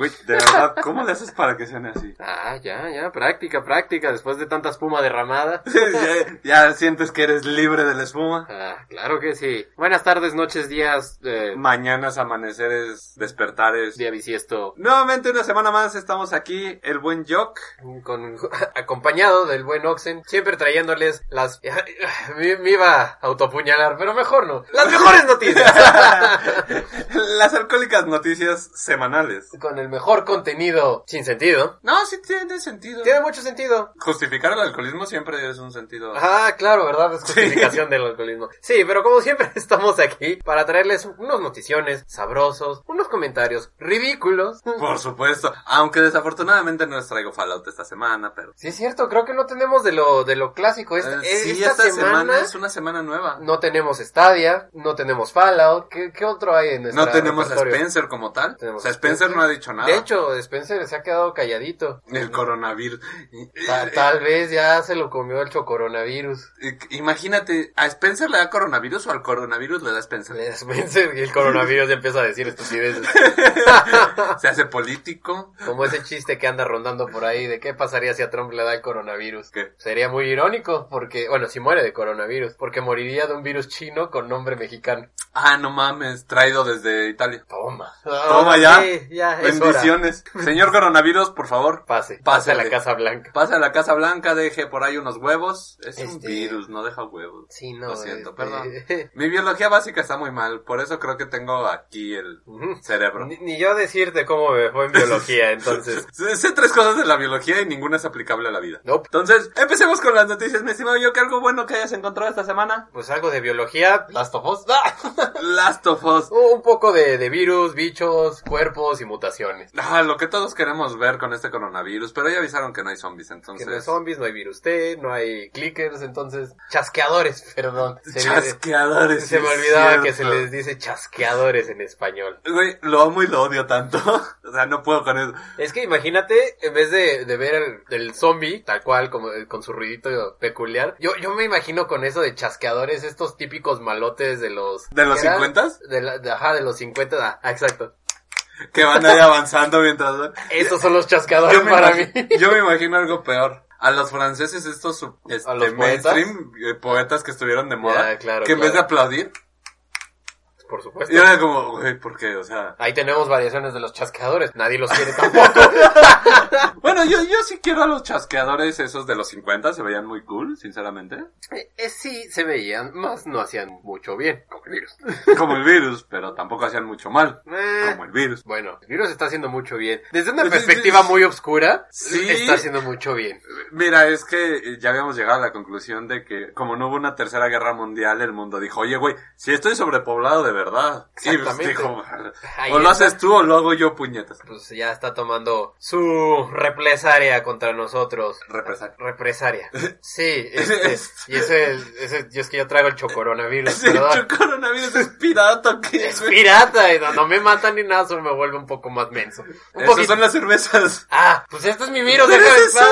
Güey, de verdad, ¿cómo le haces para que suene así? Ah, ya, ya, práctica, práctica, después de tanta espuma derramada. ya, ya sientes que eres libre de la espuma. Ah, claro que sí. Buenas tardes, noches, días, eh, Mañanas, amaneceres, despertares. día bisiesto, Nuevamente una semana más estamos aquí, el buen Jock. con, acompañado del buen Oxen, siempre trayéndoles las... Me, me iba a autopuñalar, pero mejor no. Las mejores noticias. Las alcohólicas noticias semanales. con el mejor contenido sin sentido. No, sí tiene sentido. Tiene mucho sentido. Justificar el alcoholismo siempre es un sentido. Ah, claro, ¿verdad? Es justificación del alcoholismo. Sí, pero como siempre estamos aquí para traerles unos noticiones sabrosos, unos comentarios ridículos. Por supuesto. Aunque desafortunadamente no les traigo Fallout esta semana, pero... Sí, es cierto, creo que no tenemos de lo, de lo clásico. Esta, Eh, sí, esta, esta, semana... semana, es una semana nueva. no tenemos Stadia, no tenemos Fallout. ¿Qué, qué otro hay en nuestra No tenemos a? Spencer como tal. Tenemos o sea, Spencer. no ha dicho nada. De hecho, Spencer se ha quedado calladito. el coronavirus. Ta- tal vez ya se lo comió el chocoronavirus. Eh, Imagínate, ¿a Spencer le da coronavirus o al coronavirus le da Spencer? Le da Spencer y el coronavirus ya empieza a decir estupideces. Se hace político. Como ese chiste que anda rondando por ahí de qué pasaría si a Trump le da el coronavirus. ¿Qué? Sería muy irónico porque, bueno, si muere de coronavirus, porque moriría de un virus chino con nombre mexicano. Ah, no mames, traído desde Italia. Toma. Toma ya. Sí, ya. Bendiciones. Señor coronavirus, por favor. Pase, pase a la Casa Blanca. Pase a la Casa Blanca, deje por ahí unos huevos. Es un Este- virus, no deja huevos. Sí, no. Lo siento, este, perdón. Mi biología básica está muy mal, por eso creo que tengo aquí el cerebro. Ni, ni yo decirte cómo me fue en biología, entonces. Sé, sé tres cosas de la biología y ninguna es aplicable a la vida. Nope. Entonces, empecemos con las noticias, mi estimado yo, que algo bueno que hayas encontrado esta semana. Pues algo de biología, Last of Us. ¡Ah! Last of Us. Un poco de, de virus, bichos, cuerpos y mutaciones. Ah, lo que todos queremos ver con este coronavirus, pero ya avisaron que no hay zombies, Que entonces... no hay zombies, no hay virus T, no hay clickers, entonces... Chasqueadores, perdón. Se, Chasqueadores. se me olvidaba que se les dice chasqueadores en español. Güey, lo amo y lo odio tanto. o sea, no puedo con eso. Es que imagínate, en vez de, de ver el, el zombie, tal cual, como eh, con su ruidito peculiar, yo, yo me imagino con eso de chasqueadores, estos típicos malotes de los... ¿De los ¿qué era? 50s? De la, de- ajá, de los 50, ah, exacto. Que van ahí avanzando mientras... Estos son los Yo me, para mí. yo me imagino algo peor. A los franceses estos este, ¿A los mainstream eh, poetas que estuvieron de moda, claro, que en vez de aplaudir, Por supuesto. y era como, güey, ¿por qué? O sea, Ahí tenemos variaciones de los chasqueadores. Nadie los quiere tampoco. bueno, yo, yo sí quiero a los chasqueadores esos de los 50, se veían muy cool, sinceramente. Eh, eh, sí, se veían, más no hacían mucho bien, como el virus. Como el virus, pero tampoco hacían mucho mal, Eh, como el virus. Bueno, el virus está haciendo mucho bien. Desde una perspectiva muy oscura, Sí. está haciendo mucho bien. Mira, es que ya habíamos llegado a la conclusión de que como no hubo una tercera guerra mundial, el mundo dijo, oye, güey, si estoy sobrepoblado de verdad. Y pues dijo, o lo haces tú o lo hago yo, puñetas. Pues ya está tomando su represaria contra nosotros. Represar. Represaria. Sí, este, y ese, ese, yo es que yo traigo el chocoronavirus, Ese ¿verdad? coronavirus es pirata, ¿qué Es pirata, y no, no me matan ni nada, solo me vuelve un poco más menso. Un Esas son las cervezas. Ah, pues este es mi virus, déjame en paz.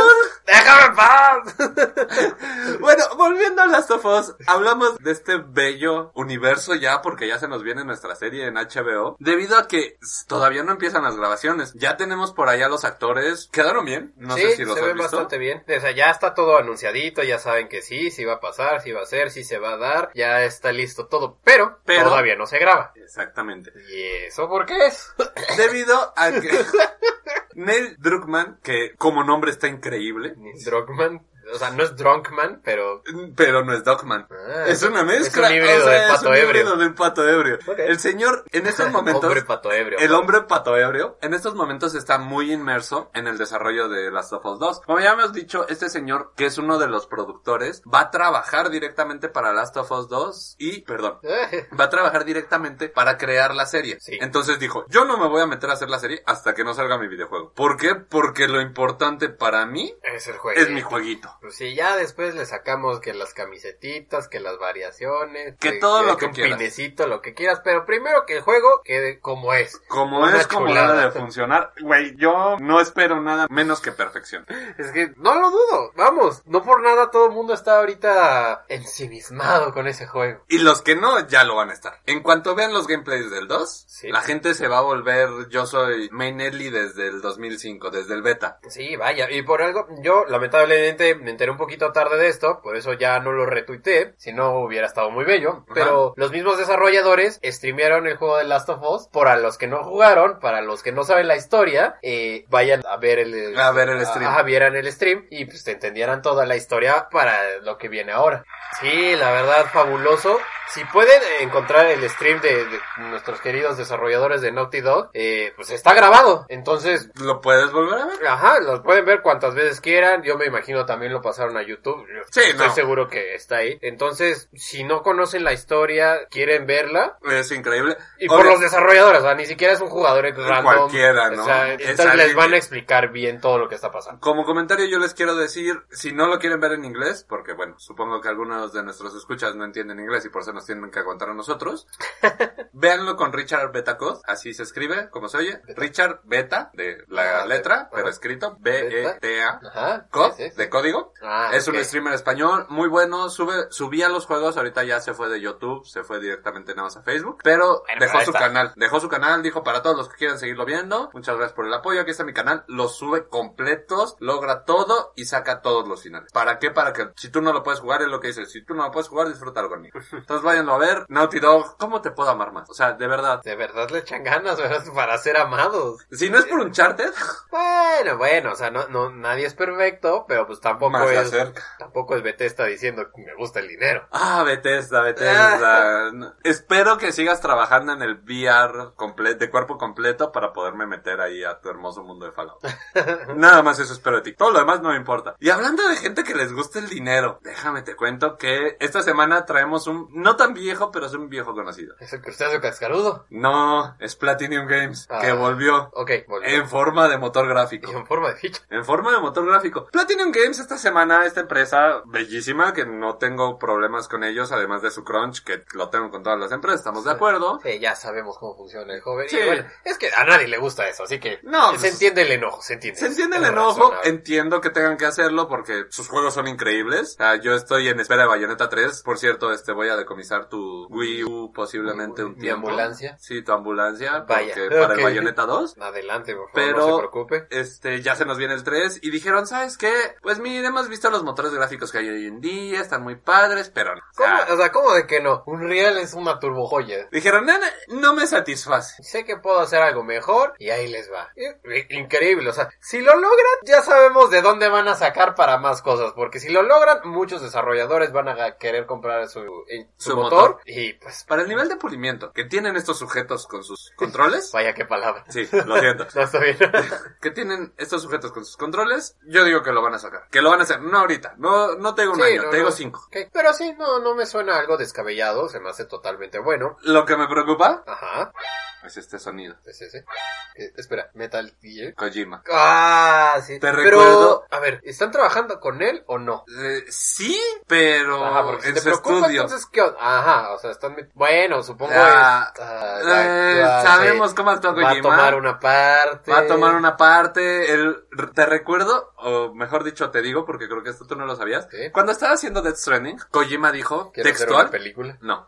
Déjame en paz. Bueno, volviendo a Last of Us, hablamos de este bello universo ya porque ya se nos viene nuestra serie en HBO. Debido a que todavía no empiezan las grabaciones. Ya tenemos por allá los actores. ¿Quedaron bien? No sí, sé si los se has ve visto. bastante bien. O sea, ya está todo anunciadito, ya saben que sí, sí va a pasar, sí va a ser, sí se va a dar, ya está listo todo, pero, Pero- todavía no se graba. Exactamente. ¿Y eso por qué es? Debido a que Neil Druckmann, que como nombre está increíble, Drunkman, o sea, no es Drunkman, pero... pero no es Dogman. Ah, es una mezcla. Es un híbrido o sea, de es pato un ebrio. híbrido del pato ebrio. El señor, en estos momentos, Hombre pato ebrio. el hombre pato ebrio, en estos momentos está muy inmerso en el desarrollo de Last of Us 2. Como ya hemos dicho, este señor, que es uno de los productores, va a trabajar directamente para Last of Us 2 y, perdón, va a trabajar directamente para crear la serie. Sí. Entonces dijo, yo no me voy a meter a hacer la serie hasta que no salga mi videojuego. ¿Por qué? Porque lo importante para mí Es el juego. es mi jueguito. Pues sí, ya después le sacamos que las camisetitas, que las variaciones. Que todo lo que un quieras. pinecito, lo que quieras. Pero primero que el juego quede como es. Como Una es como debe de funcionar, güey, yo no espero nada menos que perfección. Es que no lo dudo. Vamos, no por nada todo el mundo está ahorita ensimismado con ese juego. Y los que no, ya lo van a estar. En cuanto vean los gameplays del 2, Sí. la gente se va a volver, yo soy main early desde el 2005, desde el beta. Sí, vaya, y por algo, yo lamentablemente me enteré un poquito tarde de esto, por eso ya no lo retuiteé, si no hubiera estado muy bello, Ajá. pero los mismos desarrolladores streamearon el juego de Last of Us, para los que no jugaron, para los que no saben la historia, eh, vayan a ver el, A ver el stream. Ajá, vieran el stream y pues te entendieran toda la historia para lo que viene ahora. Sí, la verdad, fabuloso. Si pueden encontrar el stream de, de nuestros queridos desarrolladores de Naughty Dog, eh, pues está grabado. Entonces, ¿Lo puedes volver a ver? Ajá, los pueden ver cuantas veces quieran. Yo me imagino también lo pasaron a YouTube. Yo Sí, Estoy no. seguro que está ahí. Entonces, si no conocen la historia, quieren verla. Es increíble. Y por los desarrolladores, o sea, ni siquiera es un jugador random. Cualquiera, ¿no? O sea, Es entonces les van a explicar bien todo lo que está pasando. Como comentario yo les quiero decir, si no lo quieren ver en inglés, porque bueno, supongo que algunos de nuestros escuchas no entienden inglés y por eso nos tienen que aguantar a nosotros, véanlo con Richard Betacod, así se escribe, como se oye, Richard Beta, de la Ah, letra, pero escrito B-E-T-A. Ajá. Cod, de código. Ah, es un streamer español muy bueno, sube, subía los juegos, ahorita ya se fue de YouTube, se fue directamente nada más a Facebook, pero Bueno, dejó su está. canal, dejó su canal, dijo para todos los que quieran seguirlo viendo, muchas gracias por el apoyo, aquí está mi canal, los sube completos, logra todo y saca todos los finales. ¿Para qué? Para que si tú no lo puedes jugar, es lo que dice, si tú no lo puedes jugar, disfrútalo conmigo. Entonces váyanlo a ver, Naughty Dog, ¿cómo te puedo amar más? O sea, de verdad. De verdad le echan ganas ¿verdad? para ser amados. Si no es por un charter, Bueno, bueno, o sea, no, no, nadie es perfecto, pero pues tampoco más se es, acerca. tampoco es Bethesda diciendo que me gusta el dinero. Ah, Bethesda, Bethesda. No, Espero que sigas trabajando en el VR completo, de cuerpo completo para poderme meter ahí a tu hermoso mundo de Fallout. Nada más eso espero de ti. Todo lo demás no me importa. Y hablando de gente que les gusta el dinero, déjame te cuento que esta semana traemos un, no tan viejo, pero es un viejo conocido. ¿Es el crustáceo cascarudo? No, es Platinum Games, Ah. que volvió Ok, volvió. en forma de motor gráfico. Y en forma de ficha. En forma de motor gráfico. Platinum Games esta semana, esta empresa bellísima, que no tengo problemas con ellos, además de su crunch, que lo tengo con todas las empresas, estamos de acuerdo. Sí, ya sabemos cómo funciona el joven. Sí. Y bueno, es que a nadie le gusta eso, así que No, se pues- entiende el enojo, se entiende. Se entiende el enojo, entiendo que tengan que hacerlo porque sus juegos son increíbles. Ah, yo estoy en espera de Bayonetta 3, por cierto, este voy a decomisar tu Wii U posiblemente un Mi tiempo. ambulancia. Sí, tu ambulancia, Vaya, porque para el. Bayonetta 2. Adelante, por favor, Pero- no se preocupe. Este, ya se nos viene el 3 y dijeron, ¿sabes qué? Pues mire, hemos visto los motores gráficos que hay hoy en día, están muy padres, pero no. O ¿Cómo? sea, O sea, ¿cómo de que no? Un Real es una turbo joya. dijeron, "No, no, me satisface. Sé que puedo hacer algo mejor y ahí les va. Increíble, o sea, si lo logran, ya sabemos de dónde van a sacar para más cosas, porque si lo logran, muchos desarrolladores van a querer comprar su, su, Su motor, motor. y pues, Para el nivel de pulimiento que tienen estos sujetos con sus controles, vaya qué palabra. sí, lo siento. No está bien. que tienen estos sujetos con sus controles, yo digo que lo van a sacar. Que lo van a hacer, no ahorita, no, no te digo un Sí, año, no, te digo no. cinco. Pero sí, no, no me suena algo descabellado, se me hace totalmente bueno. Lo que me preocupa Ajá, es este sonido. sí, sí. Eh, espera, Metal Gear. Kojima. Ah, sí. Te Pero, recuerdo- a ver, ¿están trabajando con él o no? Eh, sí, pero Ajá, porque si en te su preocupa, estudio. entonces, ¿qué? Ajá, o sea, están... met- Bueno, supongo Ah, es... ah, Eh, va- sabemos cómo actúa Va a Kojima. tomar una parte. Va a tomar una parte. El, te recuerdo, o mejor dicho, te digo, porque creo que esto tú no lo sabías. Sí. Cuando estaba haciendo Death Stranding, Kojima dijo, ¿Quiere hacer textual, una película? No.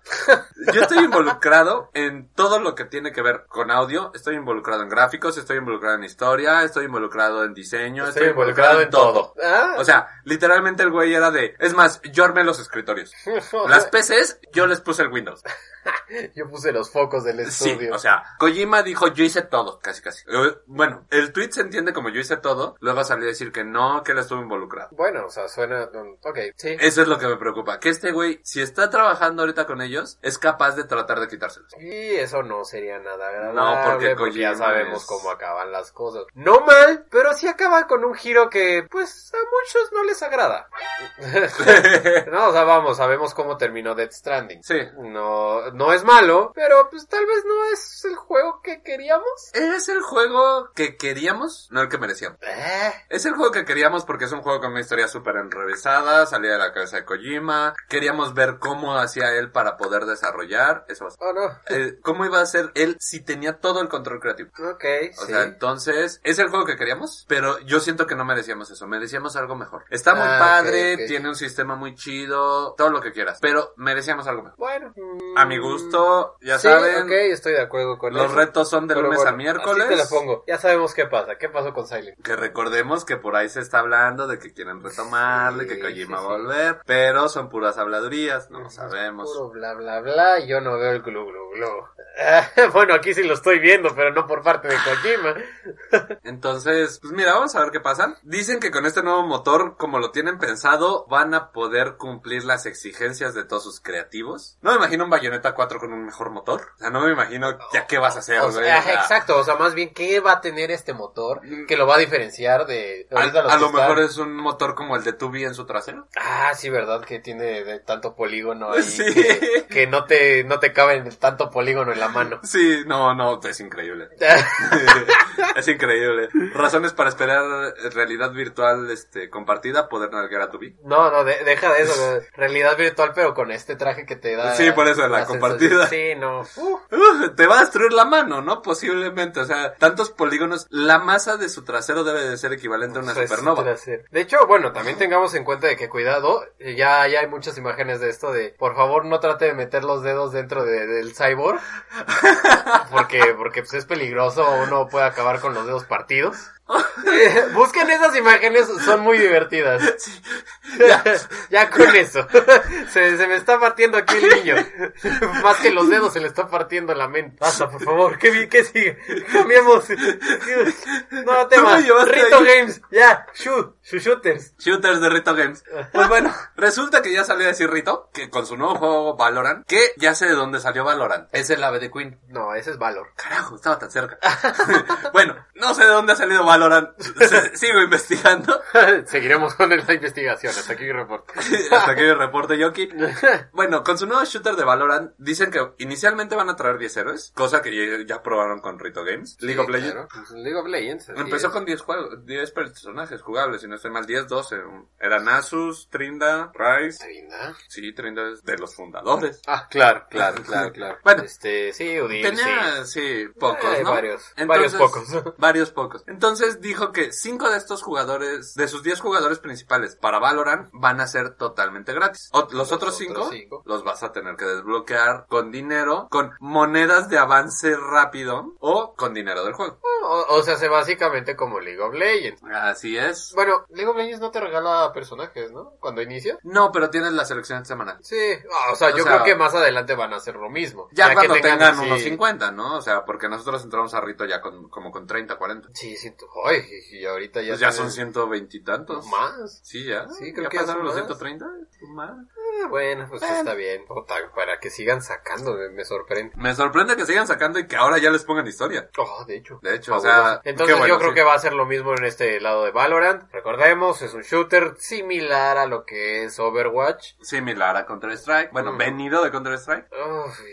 Yo estoy involucrado en todo lo que tiene que ver con audio. Estoy involucrado en gráficos, estoy involucrado en historia, estoy involucrado en diseño, Estoy involucrado en todo. Ah, O sea, literalmente el güey era de, es más, yo armé los escritorios. Las PCs, yo les puse el Windows. Yo puse los focos del Sí, estudio. o sea, Kojima dijo, yo hice todo, casi casi. Eh, Bueno, el tweet se entiende como yo hice todo, luego salió a decir que no, que él estuvo involucrado. Bueno, o sea, suena... um, Ok, sí. Eso es lo que me preocupa, que este güey, si está trabajando ahorita con ellos, es capaz de tratar de quitárselos. Y eso no sería nada agradable. No, porque ya Kojima sabemos es- cómo acaban las cosas. No mal, pero sí acaba con un giro que, pues, a muchos no les agrada. no, o sea, vamos, sabemos cómo terminó Death Stranding. Sí. No, no es malo, pero pues tal vez no es el juego que queríamos. ¿Es el juego que queríamos? No el que merecíamos. Eh, Es el juego que queríamos porque es un juego con una historia súper enrevesada, salía de la cabeza de Kojima, queríamos ver cómo hacía él para poder desarrollar, eso oh no. Eh, ¿Cómo iba a ser él si tenía todo el control creativo? Ok, O sí. sea, entonces, es el juego que queríamos, pero yo siento que no merecíamos eso, merecíamos algo mejor. Está muy Ah, padre, tiene un sistema muy chido, todo lo que quieras, pero merecíamos algo mejor. Bueno. mm, A mi gusto, ya sí, saben, ok, estoy de acuerdo con los eso. retos son de Pero lunes bueno, a miércoles. Así te la pongo. Ya sabemos qué pasa. ¿Qué pasó con Silent? Que recordemos que por ahí se está hablando de que quieren retomarle, Sí, que Kojima sí, va a volver, pero son puras habladurías, no lo sabemos. Puro bla bla bla yo no veo el glu glu glu. bueno, aquí sí lo estoy viendo, pero no por parte de Kojima. Entonces, pues mira, vamos a ver qué pasa. Dicen que con este nuevo motor, como lo tienen pensado, van a poder cumplir las exigencias de todos sus creativos. No me imagino un Bayonetta 4 con un mejor motor. O sea, no me imagino ya qué vas a hacer, O sea, exacto, o sea, más bien, ¿qué va a tener este motor que lo va a diferenciar de... a, los a lo están- mejor es un motor como el de Tubi en su trasero. Ah, sí, verdad, que tiene de tanto polígono ahí. Sí. Que, que no te, no te cabe en tanto polígono en la mano. Sí, no, no, es increíble. es increíble. Razones para esperar realidad virtual este compartida, poder navegar a Tubi. No, no, de- deja de eso, realidad virtual, pero con este traje que te da. Sí, por eso, la compartida. Sí, no. Uh, te va a destruir la mano, ¿no? Posiblemente, o sea, tantos polígonos, la masa de su trasero debe de ser equivalente a una pues, supernova. De hecho, bueno, también tengamos en cuenta de que cuidado, ya, ya hay muchas imágenes de esto de, por favor, no trate de meter los dedos dentro de- del cyborg, porque, porque pues es peligroso, uno puede acabar con los dedos partidos. Eh, busquen esas imágenes, son muy divertidas. Ya. ya con eso. Se, se me está partiendo aquí el niño. Más que los dedos, se le está partiendo la mente. Basta, por favor. ¿Qué, qué sigue? Cambiemos. No, tema. me llevaste Rito ahí. Games. Ya. Shoot. Shoot shooters. Shooters de Rito Games. Pues bueno, resulta que ya salió a decir Rito, que con su nuevo juego Valorant, que ya sé de dónde salió Valorant. Es el ave de Queen. No, ese es Valor. Carajo, estaba tan cerca. bueno, no sé de dónde ha salido Valorant. S- Sigo investigando. Seguiremos con la investigación. Hasta aquí mi reporte. Hasta que reporte Yoki. Bueno, con su nuevo shooter de Valorant, dicen que inicialmente van a traer 10 héroes, cosa que ya, probaron con Rito Games. League of Legends. claro. Pues, League of Legends. Empezó es. con 10 juegos, 10 personajes jugables, si no estoy mal, 10, 12. Eran Asus, Trinda, Rice. Trinda. Sí, Trinda es de los fundadores. Ah, claro, claro, claro, claro. Bueno. Este, sí, Tenía, sí, pocos, Eh, ¿no? varios, varios pocos. varios pocos. Entonces dijo que 5 de estos jugadores, de sus 10 jugadores principales para Valorant, van a ser totalmente gratis. O- los, Los otros otros 5 cinco. los vas a tener que desbloquear con dinero, con monedas de avance rápido o con dinero del juego. O, o sea, hace básicamente como League of Legends. Así es. Bueno, League of Legends no te regala personajes, ¿no? Cuando inicia. No, pero tienes la selección semanal. Sí, ah, o sea, O yo sea- creo que más adelante van a hacer lo mismo. Ya, cuando tengan, unos 50, ¿no? O sea, porque nosotros entramos a Rito ya con, como con 30, 40. Sí, sí, tú- ay, y ahorita ya, Pues ya son 120 y tantos. más. Sí, ya. Sí, creo ¿Ya que pasaron los más. 130. Más. Ah, bueno, pues Bueno. está bien. Puta, para que sigan sacando, me, me sorprende. Me sorprende que sigan sacando y que ahora ya les pongan historia. Oh, de hecho. De hecho, o sea, Entonces bueno, yo creo sí. que va a ser lo mismo en este lado de Valorant. Recordemos, es un shooter similar a lo que es Overwatch. Similar a Counter-Strike. Bueno, Mm. venido de Counter-Strike.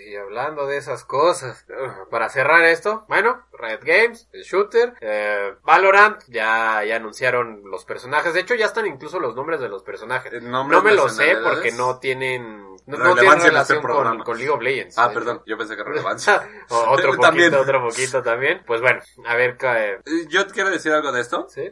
Y hablando de esas cosas, uf, para cerrar esto, bueno, Riot Games, el shooter, eh, Valorant, ya, ya anunciaron los personajes, de hecho ya están incluso los nombres de los personajes. Eh, No me lo sé porque no tienen, no, no tienen en este relación con, League of Legends. Ah, perdón, yo pensé que relevancia. Otro poquito, También. otro poquito también. Pues bueno, a ver, cae. Eh, Yo quiero decir algo de esto. ¿Sí?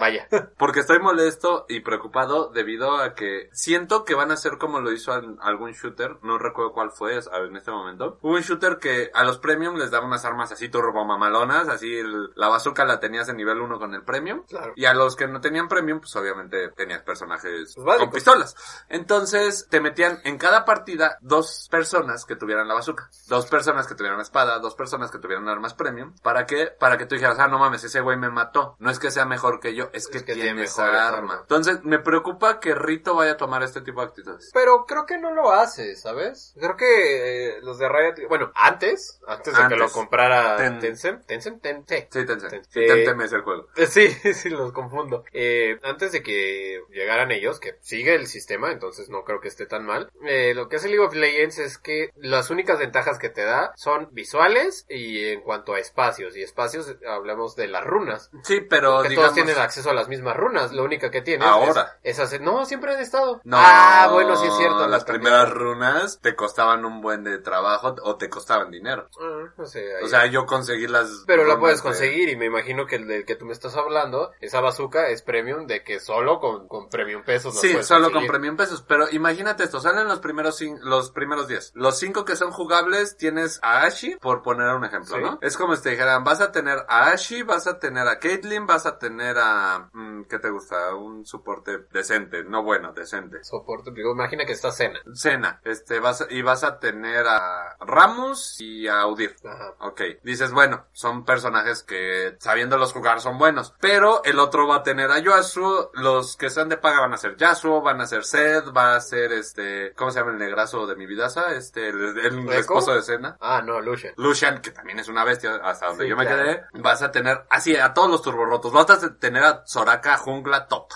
Vaya. Porque estoy molesto y preocupado debido a que siento que van a ser como lo hizo al- algún shooter, no recuerdo cuál fue a ver, en este momento. Hubo un shooter que a los premium les daba unas armas así turbomamalonas, así el- la bazooka la tenías en nivel 1 con el premium. Claro. Y a los que no tenían premium, pues obviamente tenías personajes Pues con pistolas. Entonces te metían en cada partida dos personas que tuvieran la bazooka, dos personas que tuvieran la espada, dos personas que tuvieran armas premium. ¿Para qué? Para que tú dijeras, ah, no mames, ese güey me mató. No es que sea mejor que yo, bello es que, Es que tiene tiene esa mejores arma. armas. Entonces, me preocupa que Rito vaya a tomar este tipo de actitudes. Pero creo que no lo hace, ¿sabes? Creo que eh, los de Riot, bueno, antes, antes de que Antes. lo comprara Ten- Tencent, Tencent, Ten- sí. Tencent. Ten- Sí, eh, es el juego. Eh, Sí, sí, los confundo. Eh, antes de que llegaran ellos, que sigue el sistema, entonces no creo que esté tan mal. eh, lo que hace League of Legends es que las únicas ventajas que te da son visuales y en cuanto a espacios. Y espacios, hablamos de las runas. Sí, pero que digamos... todos tienen acceso a las mismas runas. Lo único que tienes Ahora. es, es hacer... No, siempre han estado. No, ah, bueno, sí es cierto. Las primeras runas te costaban un buen de trabajo o te costaban dinero. Ah, no sé, ahí- O sea, yo conseguí las... Pero la puedes de- conseguir y me imagino que el del que tú me estás hablando, esa bazooka es premium de que solo con, con premium pesos. Sí, solo con conseguir. premium pesos. Pero imagínate esto, salen los primeros los primeros 10. Los 5 que son jugables tienes a Ashi, por poner un ejemplo, Sí. ¿no? Es como si te dijeran, vas a tener a Ashi, vas a tener a Caitlyn, vas a tener a... mm, ¿Qué te gusta? Un soporte decente, no bueno, decente. Soporte, digo, imagina que está cena. Cena, este, vas a- y vas a tener a Ramos y a Udir. Ajá. Ok, dices, bueno, son personajes que sabiéndolos jugar son buenos, pero el otro va a tener a Yasuo, los que sean de paga van a ser Yasuo, van a ser Zed, va a ser este, ¿cómo se llama el negrazo de mi vidaza? Este, el, esposo de Cena. Ah, no, Lucian. Lucian, que también es una bestia, hasta donde Sí, yo me claro. quedé, vas a tener, así, a todos los turborotos, vas a tener a Soraka jungla top.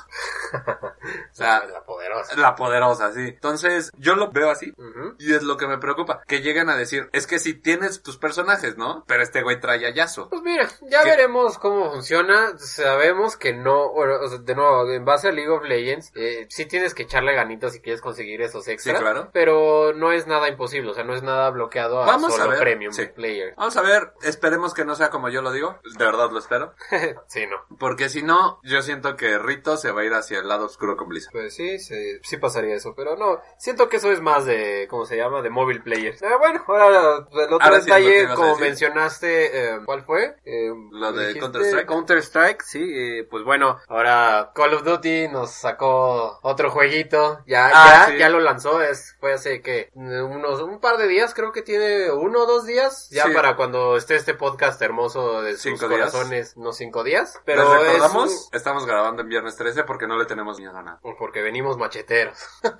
o sea, la poderosa. la poderosa, sí. Entonces, yo lo veo así, y es lo que me preocupa, que lleguen a decir, es que si tienes tus personajes, ¿no? Pero este güey trae a Yasuo. Pues mira, ya veremos cómo funciona. Sabemos que no, bueno, o sea, de nuevo, en base a League of Legends, eh, sí tienes que echarle ganitas si quieres conseguir esos extras. Sí, claro. Pero no es nada imposible, o sea, no es nada bloqueado a Vamos a solo ver, premium sí. player. Vamos a ver, esperemos que no sea como yo lo digo, de verdad lo espero, sí, no. porque si no, yo siento que Rito se va a ir hacia el lado oscuro con Blizzard. Pues sí, sí, sí pasaría eso, pero no, siento que eso es más de, ¿cómo se llama? De móvil players. Eh, bueno, ahora, el otro Ahora detalle, como mencionaste, eh, ¿cuál fue? Eh, Lo de Counter-Strike. Counter-Strike, sí, eh, pues bueno, ahora Call of Duty nos sacó otro jueguito, ya, Ah, ya, sí. ya lo lanzó, es, fue hace que, unos, un par de días, creo que tiene uno o dos días, ya Sí. para cuando esté este podcast hermoso de sus Cinco días. corazones, no cinco días, Pero es estamos grabando en viernes 13 porque no le tenemos miedo a nada. porque venimos macheteros.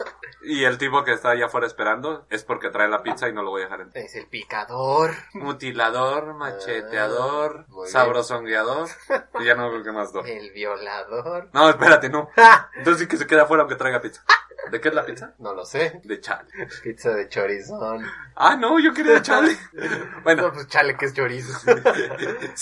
Y el tipo que está allá afuera esperando es porque trae la pizza y no lo voy a dejar entrar. Es el picador. Mutilador, macheteador, Ah, muy bien. sabrosongueador, y ya no creo que más dos. El violador. No, espérate, no. Entonces sí que se queda afuera aunque traiga pizza. ¿De qué es la pizza? No lo sé. De chale. Pizza de chorizón. Ah, no, yo quería de chale. No, Bueno, pues chale que es chorizo.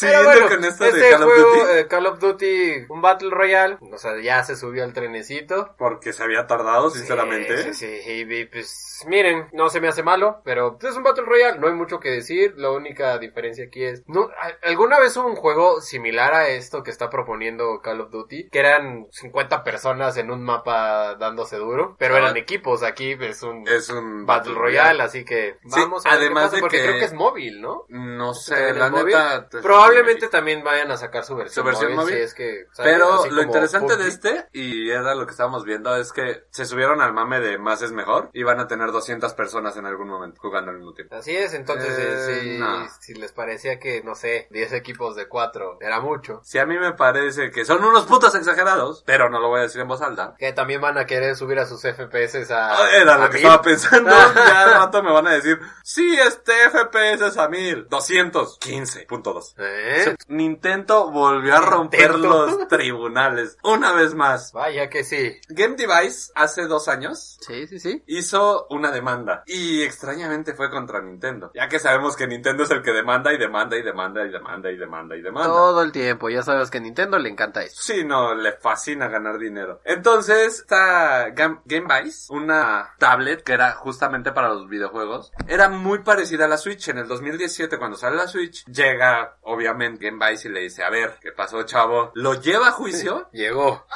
Pero bueno, con esto este de Call of Duty. eh, Call of Duty, un Battle Royale. O sea, ya se subió al trenecito. Porque se había tardado, sinceramente. Sí, sí, sí, y, pues miren, no se me hace malo, pero pues, es un Battle Royale, no hay mucho que decir, la única diferencia aquí es, no, ¿alguna vez hubo un juego similar a esto que está proponiendo Call of Duty? Que eran 50 personas en un mapa dándose duro, pero Ah. eran equipos, aquí es un Es un Battle Royale, así que Sí, vamos a ver qué además pasa, de porque que- creo que es móvil, ¿no? No sé, ¿También la móvil? neta. te- Probablemente también vayan a sacar su versión, ¿Su versión móvil? si es que, ¿sabes? Pero Así lo interesante de este, y era lo que estábamos viendo, es que se subieron al mame de más es mejor y van a tener 200 personas en algún momento jugando al mismo tiempo. Así es, entonces eh, si, no. si les parecía que, no sé, 10 equipos de 4 era mucho, Si a mí me parece que son unos putos exagerados, pero no lo voy a decir en voz alta. que también van a querer subir a sus FPS a... Ah, Era lo a que mil. estaba pensando. ya al rato me van a decir, sí, este FPS es a 1000, 215.2. ¿Eh? Nintendo volvió a romper Nintendo. los tribunales una vez más. Vaya que sí. Game Device hace dos años Sí, sí, sí. hizo una demanda y extrañamente fue contra Nintendo, ya que sabemos que Nintendo es el que demanda y demanda y demanda y demanda y demanda y demanda. Todo el tiempo, ya sabes que a Nintendo le encanta eso. Sí, no, le fascina ganar dinero. Entonces, esta Game Vice, una tablet que era justamente para los videojuegos, era muy parecida a la Switch. En el 2017, cuando sale la Switch, llega, obviamente, Game Vice y le dice, a ver, ¿qué pasó, chavo? Lo lleva a juicio Llegó.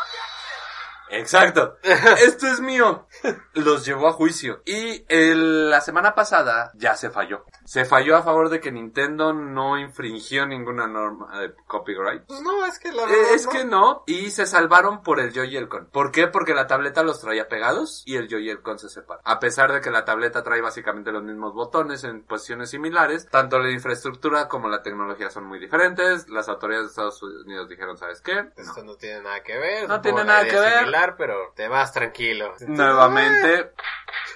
Exacto. Esto es mío. Los llevó a juicio. Y el- la semana pasada ya se falló. Se falló a favor de que Nintendo no infringió ninguna norma de copyright. Pues no, es que la Eh, verdad. es que no, y se salvaron por el Joy y el Con. ¿Por qué? Porque la tableta los traía pegados y el Joy y el Con se separan. A pesar de que la tableta trae básicamente los mismos botones en posiciones similares, tanto la infraestructura como la tecnología son muy diferentes. Las autoridades de Estados Unidos dijeron, ¿sabes qué? No. Esto no tiene nada que ver. No tiene nada que ver. similar, pero te vas tranquilo. Nuevamente,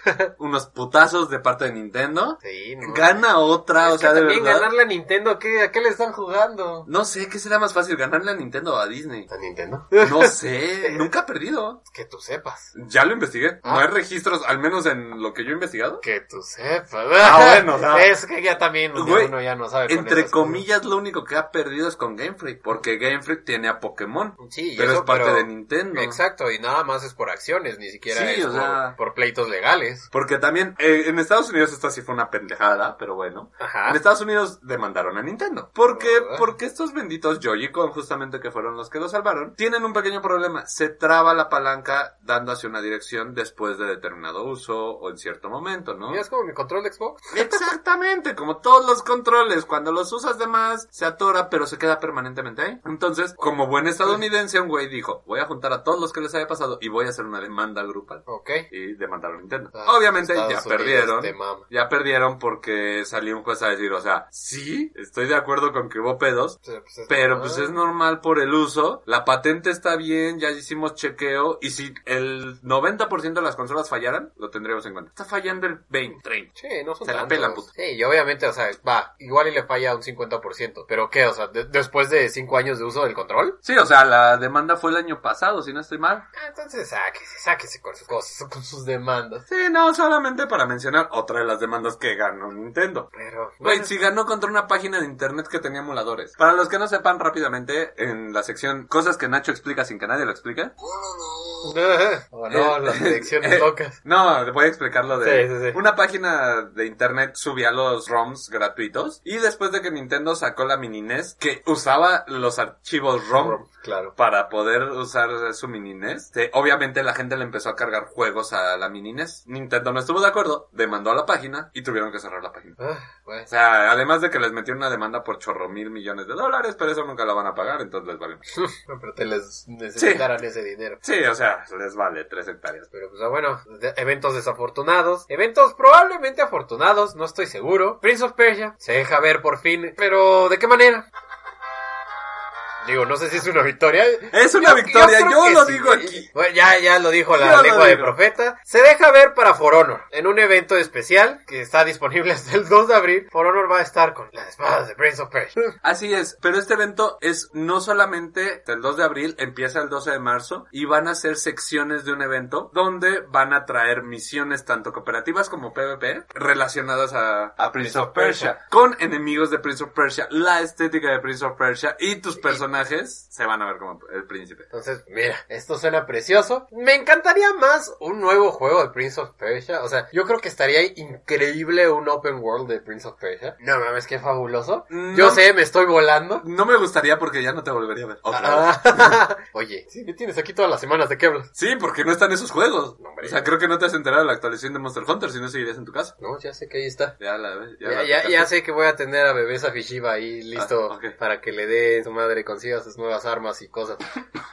unos putazos de parte de Nintendo. Sí, no. Gana otra, Es o sea, de también verdad. ganarle a Nintendo, ¿qué, ¿a qué le están jugando? No sé, ¿qué será más fácil? ¿Ganarle a Nintendo o a Disney? ¿A Nintendo? No sé, nunca ha perdido. Que tú sepas. Ya lo investigué. No Ah. hay registros, al menos en lo que yo he investigado. Que tú sepas. Ah, bueno, o sea. Es que ya también Güey, uno ya no sabe. Entre cosas. comillas, lo único que ha perdido es con Game Freak, porque Game Freak tiene a Pokémon, Sí, pero eso, es parte pero- de Nintendo. Exacto, y nada más es por acciones, ni siquiera Sí, es o por, sea- por pleitos legales. Porque también, eh, en Estados Unidos esta sí fue una pendejada, pero bueno. Ajá. En Estados Unidos demandaron a Nintendo. ¿Por qué? Ah. Porque estos benditos Joy-Con, justamente que fueron los que lo salvaron, tienen un pequeño problema. Se traba la palanca dando hacia una dirección después de determinado uso o en cierto momento, ¿no? Mira, es como mi control de Xbox. Exactamente, como todos los controles, cuando los usas de más, se atora, pero se queda permanentemente ahí. Entonces, como buen estadounidense, un güey dijo, voy a juntar a todos los que les haya pasado y voy a hacer una demanda grupal. Ok. Y demandaron a Nintendo. Ah, Obviamente ya Unidos perdieron. Ya perdieron porque salió un juez a decir, o sea, sí, estoy de acuerdo con que hubo pedos, Sí, pues es pero normal. pues es normal por el uso, la patente está bien, ya hicimos chequeo, y si el 90% de las consolas fallaran, lo tendríamos en cuenta. Está fallando el 20, 30. Sí, no son Se la tantos. pelan, puto. Sí, y obviamente, o sea, va, igual y le falla un 50%. ¿Pero qué? O sea, de- después de 5 años de uso del control. Sí, o sea, la demanda fue el año pasado, si no estoy mal. Ah, entonces sáquese, sáquese con sus cosas, con sus demandas. Sí, no, solamente para mencionar otra de las demandas que ganó Nintendo. Pero, Güey, bueno, si ganó contra una página de internet que tenía emuladores. Para los que no sepan rápidamente, en la sección cosas que Nacho explica sin que nadie lo explique. o no, Eh, las predicciones eh, locas. No, voy a explicarlo de... Sí, sí, sí. Una página de internet subía los ROMs gratuitos y después de que Nintendo sacó la mini NES que usaba los archivos ROM Claro. para poder usar su mini NES, este, obviamente la gente le empezó a cargar juegos a la mini NES. Nintendo no estuvo de acuerdo, demandó a la página y tuvieron que cerrar la página. Ah, bueno. O sea, además de que les metió una demanda por chorro mil millones de dólares, pero eso nunca la van a pagar, entonces les vale. Pero te les necesitaran ese dinero. Sí, o sea, les vale tres hectáreas. Pero pues bueno, de- eventos desafortunados, eventos probablemente afortunados, no estoy seguro. Prince of Persia se deja ver por fin, pero ¿de qué manera? Digo, no sé si es una victoria. Es una victoria, yo lo sí. digo aquí. Bueno, ya, ya lo dijo la Yo lengua de profeta. Se deja ver para For Honor en un evento especial que está disponible hasta el 2 de abril. For Honor va a estar con las espadas de Prince of Persia. Así es, pero este evento es no solamente el 2 de abril, empieza el 12 de marzo y van a ser secciones de un evento donde van a traer misiones tanto cooperativas como PvP relacionadas a, a Prince of Persia, con enemigos de Prince of Persia, la estética de Prince of Persia y tus personajes se van a ver como el príncipe. Entonces, mira, esto suena precioso. Me encantaría más un nuevo juego de Prince of Persia. O sea, yo creo que estaría increíble un open world de Prince of Persia. No mames, qué fabuloso. No. Yo sé, me estoy volando. No me gustaría porque ya no te volvería a ver. Otra vez. Ah, Oye, sí, ¿qué tienes aquí todas las semanas de qué hablas? Sí, porque no están esos juegos. No. O sea, creo que no te has enterado de la actualización de Monster Hunter, si no seguirías en tu casa. No, ya sé que ahí está. Ya la ves. Ya, la ya, sé que voy a tener a bebés a Fishiba ahí listo Ah, para que le dé su madre y consiga sus nuevas armas y cosas.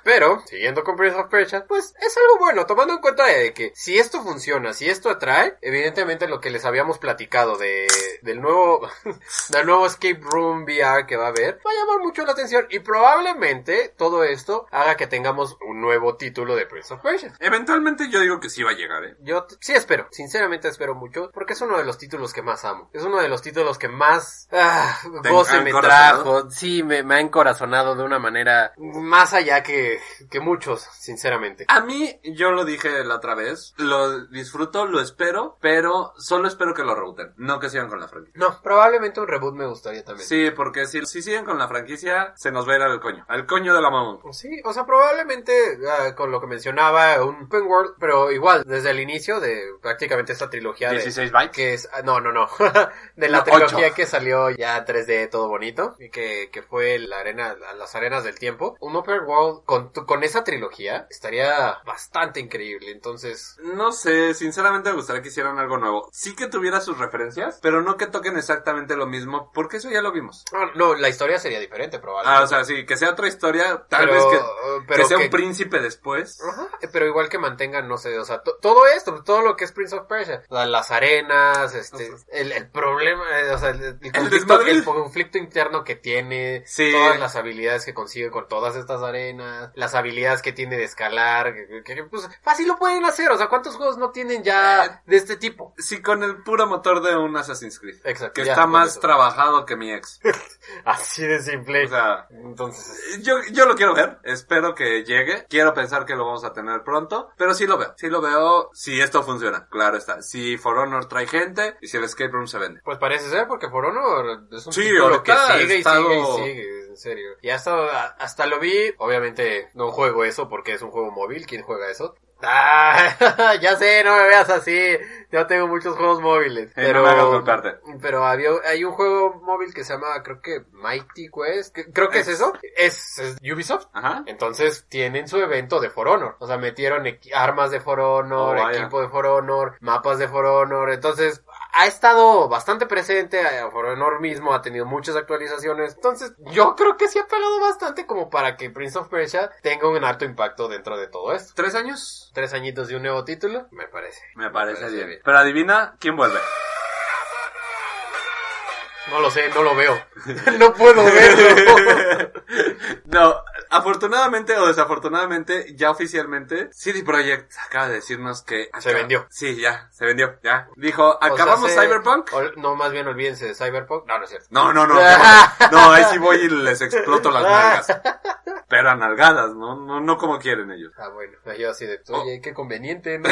Pero, siguiendo con Prince of Persia, pues es algo bueno, tomando en cuenta de que si esto funciona, si esto atrae, evidentemente lo que les habíamos platicado de del nuevo del nuevo escape room VR que va a haber, va a llamar mucho la atención y probablemente todo esto haga que tengamos un nuevo título de Prince of Persia. Eventualmente yo digo que sí va a llegar, ¿eh? Yo sí espero, sinceramente espero mucho, porque es uno de los títulos que más amo. Es uno de los títulos que más ah, ¿Te goce me trajo. Sí, me, me ha encorazonado de una manera más allá que, que muchos, sinceramente. A mí, yo lo dije la otra vez, lo disfruto, lo espero, pero solo espero que lo rebooten, no que sigan con la franquicia. No, probablemente un reboot me gustaría también. Sí, porque si, si siguen con la franquicia, se nos va a ir al coño, al coño de la mamón. Sí, o sea, probablemente ah, con lo que mencionaba, un open world, pero igual, desde el inicio de prácticamente esta trilogía de... 16 bytes. que es, ah, no, no, no, de la No, trilogía ocho. que salió ya 3D todo bonito y que, que fue la arena, las arenas del tiempo, un open world con, con esa trilogía estaría bastante increíble. Entonces, No sé, sinceramente me gustaría que hicieran algo nuevo. Sí que tuviera sus referencias, pero no que toquen exactamente lo mismo, porque eso ya lo vimos. no, no, la historia sería diferente probablemente. Ah, o sea, sí, que sea otra historia, tal Pero- vez que, pero que sea que- un príncipe después. Ajá, pero igual que mantengan, no sé, o sea, to- todo esto, todo lo que es Prince of Persia, la- las arenas, este, el, el problema, eh, o sea, el, el conflicto, desmadre. el conflicto interno que tiene, Sí. todas las habilidades que consigue con todas estas arenas, las habilidades que tiene de escalar, que, que- que, pues fácil lo pueden hacer, o sea, ¿cuántos juegos no tienen Eh. ya de este tipo? Sí, con el puro motor de un Assassin's Creed. Exacto. Que ya, está más eso. trabajado que mi ex. Así de simple. O sea, Entonces, yo, yo lo quiero ver. Espero que llegue. Quiero pensar que lo vamos a tener pronto. Pero sí lo veo. Sí lo veo si esto funciona. Claro está. Si For Honor trae gente y si el Escape Room se vende. Pues parece ser, porque For Honor es un Sí, título que sigue y sigue y sigue, en serio. Y hasta, hasta lo vi, obviamente no juego eso porque es un juego móvil, ¿quién juega eso? Ah, ya sé, no me veas así, yo tengo muchos juegos móviles. Eh, pero, no me pero había, hay un juego móvil que se llama, creo que Mighty Quest, que- creo que es, Es- eso, es, es Ubisoft. Ajá. Entonces tienen su evento de For Honor. O sea, metieron armas de For Honor, Oh, equipo de For Honor, mapas de For Honor. Entonces ha estado bastante presente. eh, For Honor mismo ha tenido muchas actualizaciones. Entonces yo creo que sí ha pegado bastante como para que Prince of Persia tenga un alto impacto dentro de todo esto. ¿Tres años? Tres añitos de un nuevo título, me parece. Me parece, parece bien. bien. Pero adivina quién vuelve. No lo sé, no lo veo. no puedo verlo. no, afortunadamente o desafortunadamente, ya oficialmente, CD Projekt acaba de decirnos que... Se vendió. Sí, ya, se vendió, ya. Dijo, O sea, acabamos se- Cyberpunk. No, más bien olvídense de Cyberpunk. No, no es cierto. No, no, no. No, no, ahí sí voy y les exploto las nalgas. Pero a nalgadas, ¿no? No, no como quieren ellos. Ah, bueno. Yo así de, Oh. oye, qué conveniente, ¿no?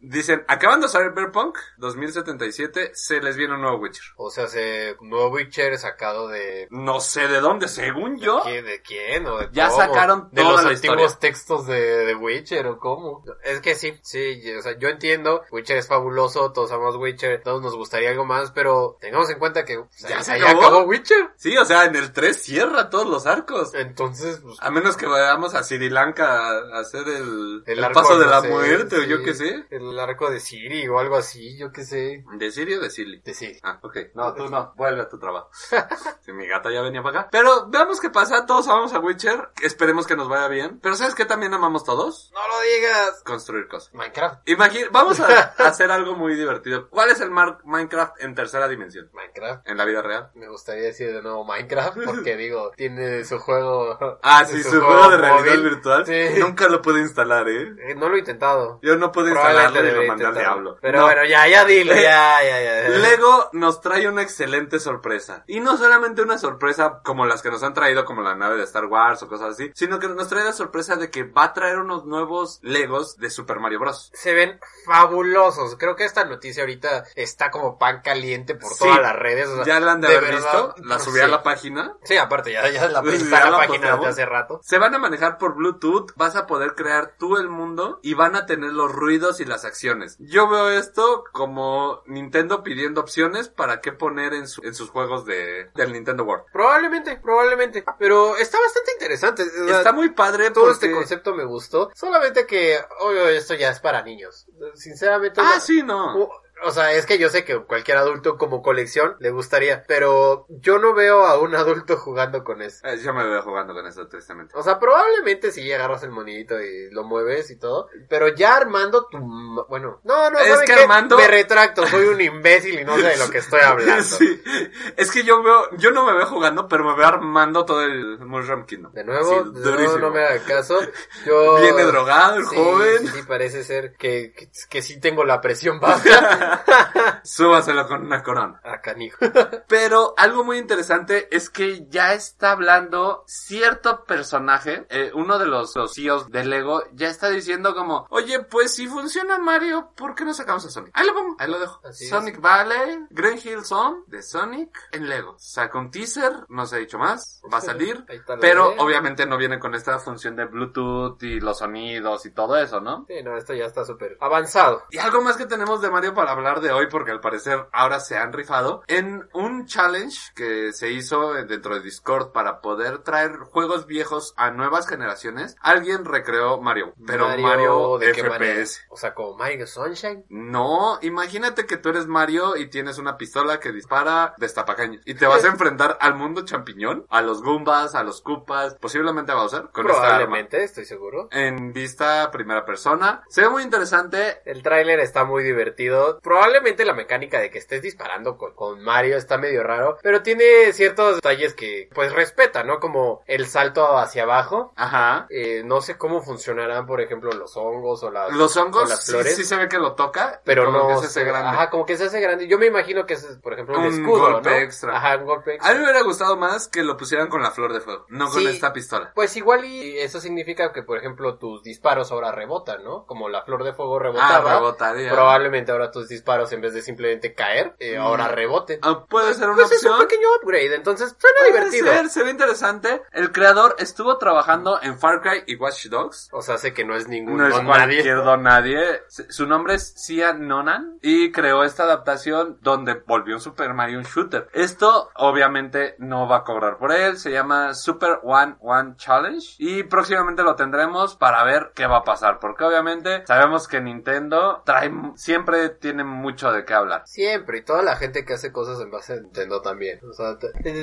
Dicen, acabando Cyberpunk 2077, se les viene un nuevo Witcher. O sea, se nuevo Witcher sacado de No sé de dónde, según yo. ¿quién, de quién o de Ya cómo? sacaron de toda los la antiguos historia. textos de, de Witcher o cómo. Es que sí, sí, o sea, yo entiendo, Witcher es fabuloso, todos amamos Witcher, todos nos gustaría algo más, pero tengamos en cuenta que o sea, ¿Ya se acabó? acabó Witcher. Sí, o sea, en el 3 cierra todos los arcos. Entonces, pues, A menos que vayamos a Sri Lanka a hacer el, el, arco, paso de no la sé, muerte o yo qué sé. El arco de Siri o algo así, yo qué sé. ¿De Siri o de Silly? De Siri. Ah, ok. No, tú no. Vuelve a tu trabajo. Si mi gata ya venía para acá. Pero veamos qué pasa. Todos amamos a Witcher. Esperemos que nos vaya bien. Pero ¿sabes qué también amamos todos? No lo digas. Construir cosas. Minecraft. Imagina, vamos a hacer algo muy divertido. ¿Cuál es el mar- Minecraft en tercera dimensión? Minecraft. En la vida real. Me gustaría decir de nuevo Minecraft porque digo, tiene su juego. Ah, sí, su, juego de realidad móvil. virtual. Sí. Nunca lo pude instalar, ¿eh? Eh, no lo he intentado. Yo no pude instalarlo y lo mandé al diablo. Pero No. bueno, ya, ya dilo, ya, ya, ya. ya. Lego nos trae una excelente sorpresa. Y no solamente una sorpresa como las que nos han traído, como la nave de Star Wars o cosas así, sino que nos trae la sorpresa de que va a traer unos nuevos Legos de Super Mario Bros. Se ven fabulosos. Creo que esta noticia ahorita está como pan caliente por Sí. todas las redes. o sea, Ya la han de, de haber verdad, visto, la subí a sí. la página. Sí, aparte, ya, ya la, Sí, está ya la la página desde hace rato. Se van a manejar por Bluetooth, vas a poder crear tú el mundo y van a tener los ruidos y las acciones. Yo veo esto como Nintendo pidiendo opciones para qué poner en, su- en sus juegos de, del Nintendo World. Probablemente, probablemente. Pero está bastante interesante. o sea, Está muy padre todo porque... este concepto me gustó. Solamente que, obvio, esto ya es para niños. Sinceramente. Ah, no- sí, no. O, sea, es que yo sé que cualquier adulto como colección le gustaría, pero yo no veo a un adulto jugando con eso. Eh, yo me veo jugando con eso, tristemente. O sea, probablemente si agarras el monito y lo mueves y todo, pero ya armando tu... Bueno, no, no, Es ¿saben que qué? Armando- Me retracto, soy un imbécil y no sé de lo que estoy hablando. Sí. Es que yo veo, yo no me veo jugando, pero me veo armando todo el Mushroom Kingdom. De nuevo, Sí, de nuevo durísimo. no me haga caso. Yo... Viene drogado el Sí, joven. Sí, sí, parece ser que, que, que sí tengo la presión baja. Súbaselo con una corona. Ah, canijo. Pero algo muy interesante es que ya está hablando cierto personaje, eh, uno de los, los CEOs de Lego, ya está diciendo como, oye, pues si funciona Mario, ¿por qué no sacamos a Sonic? Ahí lo pongo, ahí lo dejo. Así es. Sonic Valley, Green Hill Zone de Sonic en Lego. Saca un teaser, no se ha dicho más, va a salir. Pero obviamente no viene con esta función de Bluetooth y los sonidos y todo eso, ¿no? Sí, no, esto ya está súper avanzado. Y algo más que tenemos de Mario para hablar de hoy, porque al parecer ahora se han rifado. En un challenge que se hizo dentro de Discord para poder traer juegos viejos a nuevas generaciones. Alguien recreó Mario, pero Mario, ¿de qué manera? FPS. O sea, como Mario Sunshine. No, imagínate que tú eres Mario y tienes una pistola que dispara destapacaños y te vas a enfrentar al mundo champiñón, a los Goombas, a los Koopas, posiblemente a Bowser con esta arma. Probablemente, estoy seguro. En vista primera persona. Se ve muy interesante. El tráiler está muy divertido. Probablemente la mecánica de que estés disparando con, con Mario está medio raro, pero tiene ciertos detalles que pues respeta, ¿no? Como el salto hacia abajo. Ajá. Eh, no sé cómo funcionarán, por ejemplo, los hongos o las, Los o hongos las sí, flores. sí se ve que lo toca, pero como no que se hace se- grande. Ajá, como que se hace grande. Yo me imagino que es, por ejemplo, un, Un escudo, golpe ¿no? extra. Ajá, un golpe A extra. mí me hubiera gustado más que lo pusieran con la flor de fuego, no con esta pistola. Pues igual y eso significa que, por ejemplo, tus disparos ahora rebotan, ¿no? Como la flor de fuego Ah, rebotaba. rebotaría. Probablemente ahora tus disparos, en vez de simplemente caer, eh, Mm. ahora reboten. Ah, puede ser una Pues es opción. un pequeño upgrade, entonces suena Puede divertido. ser, se ve interesante. El creador estuvo trabajando en Far Cry y Watch Dogs. O sea, sé que no es ningún No es don cualquier nadie. don nadie. Su nombre es Sia Nonan y creó esta adaptación donde volvió un Super Mario un shooter. Esto obviamente no va a cobrar por él. Se llama Super One One Challenge y próximamente lo tendremos para ver qué va a pasar. Porque obviamente sabemos que Nintendo trae siempre tiene mucho de qué hablar. Siempre, y toda la gente que hace cosas en base a Nintendo también. O sea,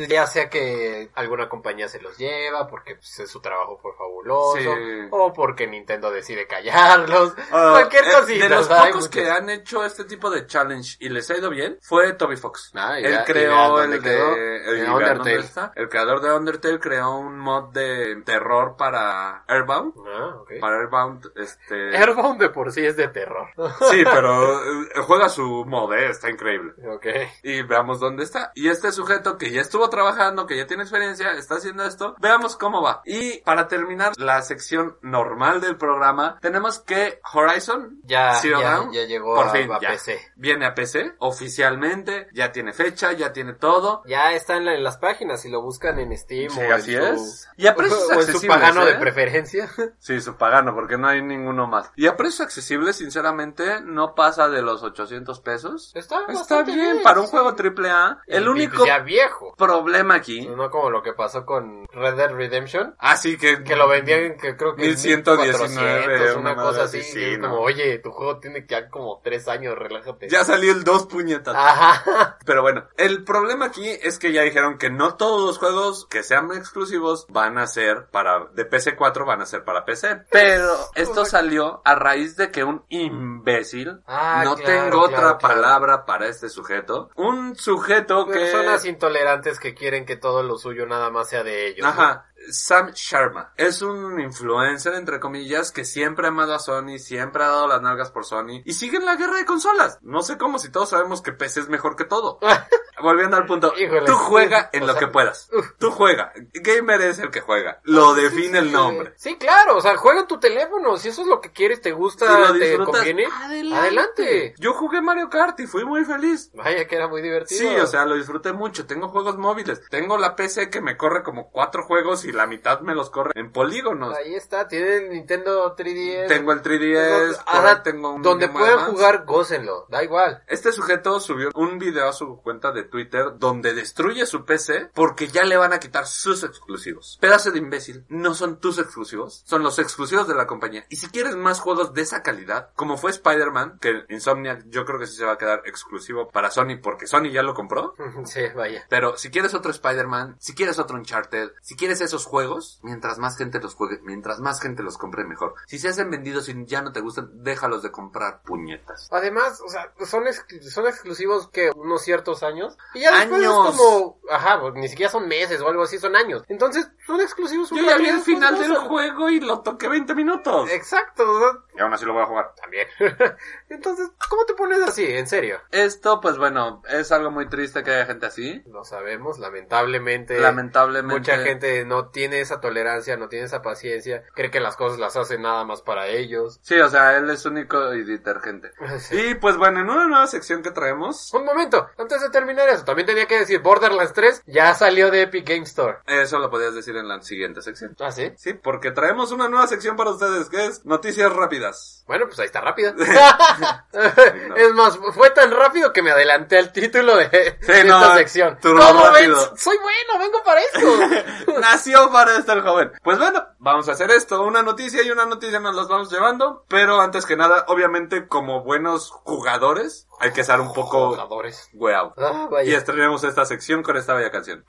ya sea que alguna compañía se los lleva porque pues, es su trabajo fue fabuloso, Sí. o porque Nintendo decide callarlos, Ah, cualquier eh, cosita. De los pocos que han hecho este tipo de challenge y les ha ido bien, fue Toby Fox. Ah, Él ya- creó el de el, Undertale. El creador de Undertale creó un mod de terror para Airbound. Ah. Para Airbound, este... Airbound de por sí es de terror. Sí, pero juega su mod, eh, está increíble. ok. Y veamos dónde está. Y este sujeto que ya estuvo trabajando, que ya tiene experiencia, está haciendo esto. Veamos cómo va. Y para terminar la sección normal del programa, tenemos que Horizon Ya, Zero ya, ya llegó por a, fin, a ya. PC. Viene a PC oficialmente, ya tiene fecha, ya tiene todo. Ya está en, la- en las páginas, si lo buscan en Steam Sí, o en así su- es. Y a precios o en su accesibles, pagano ¿eh? de preferencia. Sí, su pagano, porque no hay ninguno más. Y a precio accesible, sinceramente, no pasa de los 800 pesos. Está, Está bien, para un sí. juego triple A. El único pues ya viejo. problema aquí. No como lo que pasó con Red Dead Redemption. Así que... Que lo vendían, que creo que en 1119, 1400, una una cosa así. sí, como, oye, tu juego tiene ya como tres años, relájate. Ya salió el dos puñetas. Ajá. Pero bueno, el problema aquí es que ya dijeron que no todos los juegos que sean exclusivos van a ser para de PC4 van a ser para PC. Pero esto salió a raíz de que un imbécil, Ah, no claro, claro, otra claro. palabra para este sujeto, un sujeto que Personas intolerantes que quieren que todo lo suyo nada más sea de ellos. ¿no? Sam Sharma es un influencer, entre comillas, que siempre ha amado a Sony, siempre ha dado las nalgas por Sony y sigue en la guerra de consolas. No sé cómo si todos sabemos que PC es mejor que todo. Volviendo al punto, Híjole. tú juega en lo sea, que puedas. Tú juega. Gamer es el que juega. Lo define el nombre. Sí, claro, o sea, juega en tu teléfono, si eso es lo que quieres, te gusta, te conviene, adelante. Yo jugué Mario Kart y fui muy feliz. Vaya que era muy divertido. Sí, o sea, lo disfruté mucho. Tengo juegos móviles. Tengo la PC que me corre como cuatro juegos y la mitad me los corre en polígonos. Ahí está, tienen Nintendo 3DS. Tengo el 3DS, por Ajá, ahí tengo un donde Advance. jugar, gócenlo, da igual. Este sujeto subió un video a su cuenta de Twitter donde destruye su PC porque ya le van a quitar sus exclusivos. Pedazo de imbécil, no son tus exclusivos, son los exclusivos de la compañía. Y si quieres más juegos de esa calidad, como fue Spider-Man, que Insomniac yo creo que sí se va a quedar exclusivo para Sony porque Sony ya lo compró. sí, vaya. Pero si quieres otro Spider-Man, si quieres otro Uncharted, si quieres esos juegos, mientras más gente los juegue, mientras más gente los compre mejor. Si se hacen vendidos y ya no te gustan, déjalos de comprar puñetas. Además, o sea, son, ex- son exclusivos que unos ciertos años. Y ya después Años. es como, ajá, pues, ni siquiera son meses o algo así, son años. Entonces, son exclusivos. un Yo ya vi el final del juego y lo toqué 20 minutos. Exacto, o sea, Y aún así lo voy a jugar. también. Entonces, ¿cómo te pones así? En serio. Esto, pues bueno, es algo muy triste que haya gente así. Lo sabemos, lamentablemente. Lamentablemente. Mucha gente no tiene esa tolerancia, no tiene esa paciencia, cree que las cosas las hacen nada más para ellos. Sí, o sea, él es único y detergente. Sí. Y pues bueno, en una nueva sección que traemos. Un momento, antes de terminar eso. También tenía que decir Borderlands 3 ya salió de Epic Game Store. Eso lo podías decir en la siguiente sección. ¿Ah, sí? Sí, porque traemos una nueva sección para ustedes que es noticias rápidas. Bueno, pues ahí está rápida. es más, fue tan rápido que me adelanté al título de, de esta sección. ¿Cómo rápido. ven? Soy bueno, vengo para esto. Nació para esto el joven. Pues bueno, vamos a hacer esto. Una noticia y una noticia nos las vamos llevando. Pero antes que nada, obviamente, como buenos jugadores, hay que estar un poco Jugadores. weao. Ah, Y estrenemos esta sección con esta bella canción.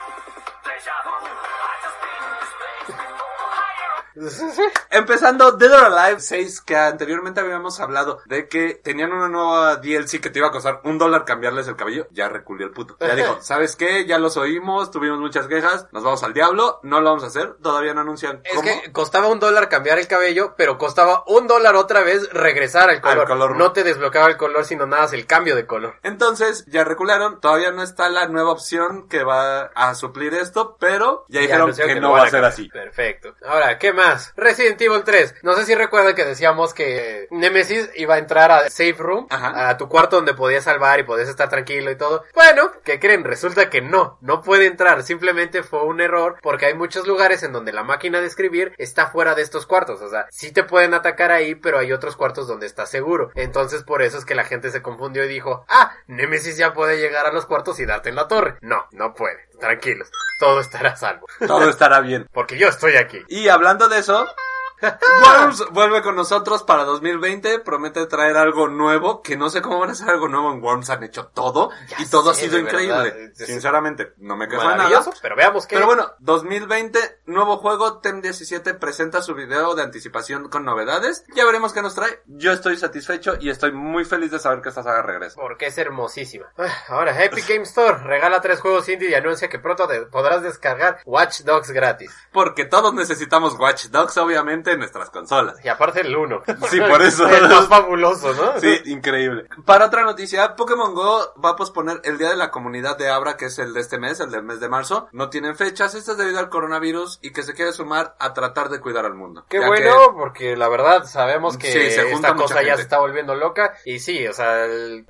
Empezando Dead or Alive 6, que anteriormente habíamos hablado de que tenían una nueva DLC que te iba a costar un dólar cambiarles el cabello. Ya reculió el puto. Ya dijo, ¿sabes qué? Ya los oímos, tuvimos muchas quejas, nos vamos al diablo, no lo vamos a hacer, todavía no anuncian Es cómo. que costaba un dólar cambiar el cabello, pero costaba un dólar otra vez regresar al color. color. No te desbloqueaba el color, sino nada más el cambio de color. Entonces, ya recularon, todavía no está la nueva opción que va a suplir esto, pero ya dijeron que, lo no va a ser así. Perfecto. Ahora, ¿qué más? Resident Evil 3. No sé si recuerdan que decíamos que Nemesis iba a entrar a Safe Room, Ajá. a tu cuarto donde podías salvar y podías estar tranquilo y todo. Bueno, ¿qué creen? Resulta que no, no puede entrar. Simplemente fue un error porque hay muchos lugares en donde la máquina de escribir está fuera de estos cuartos. O sea, sí te pueden atacar ahí, pero hay otros cuartos donde está seguro. Entonces por eso es que la gente se confundió y dijo, ah, Nemesis ya puede llegar a los cuartos y darte en la torre. No, no puede. Tranquilos, todo estará a salvo. Todo estará bien. Porque yo estoy aquí. Y hablando de eso, Worms vuelve con nosotros para 2020, promete traer algo nuevo, que no sé cómo van a hacer algo nuevo en Worms, han hecho todo Ya y todo ha sido increíble. verdad, Sinceramente, no me quejo nada. Pero veamos qué. Pero bueno, 2020, nuevo juego, TEM17 presenta su video de anticipación con novedades. Ya veremos qué nos trae. Yo estoy satisfecho y estoy muy feliz de saber que esta saga regresa. Porque es hermosísima. Ah, Ahora, Epic Game Store regala tres juegos indie y anuncia que pronto te podrás descargar Watch Dogs gratis. Porque todos necesitamos Watch Dogs, obviamente, en nuestras consolas. Y aparte el 1. Sí, por eso. es más fabuloso, ¿no? Sí, increíble. Para otra noticia, Pokémon Go va a posponer el día de la comunidad de Abra, que es el de este mes, el del mes de marzo. No tienen fechas, esto es debido al coronavirus y que se quiere sumar a tratar de cuidar al mundo. Qué Ya bueno, porque la verdad sabemos que Sí, se junta esta cosa ya se está volviendo loca. Y sí, o sea, el-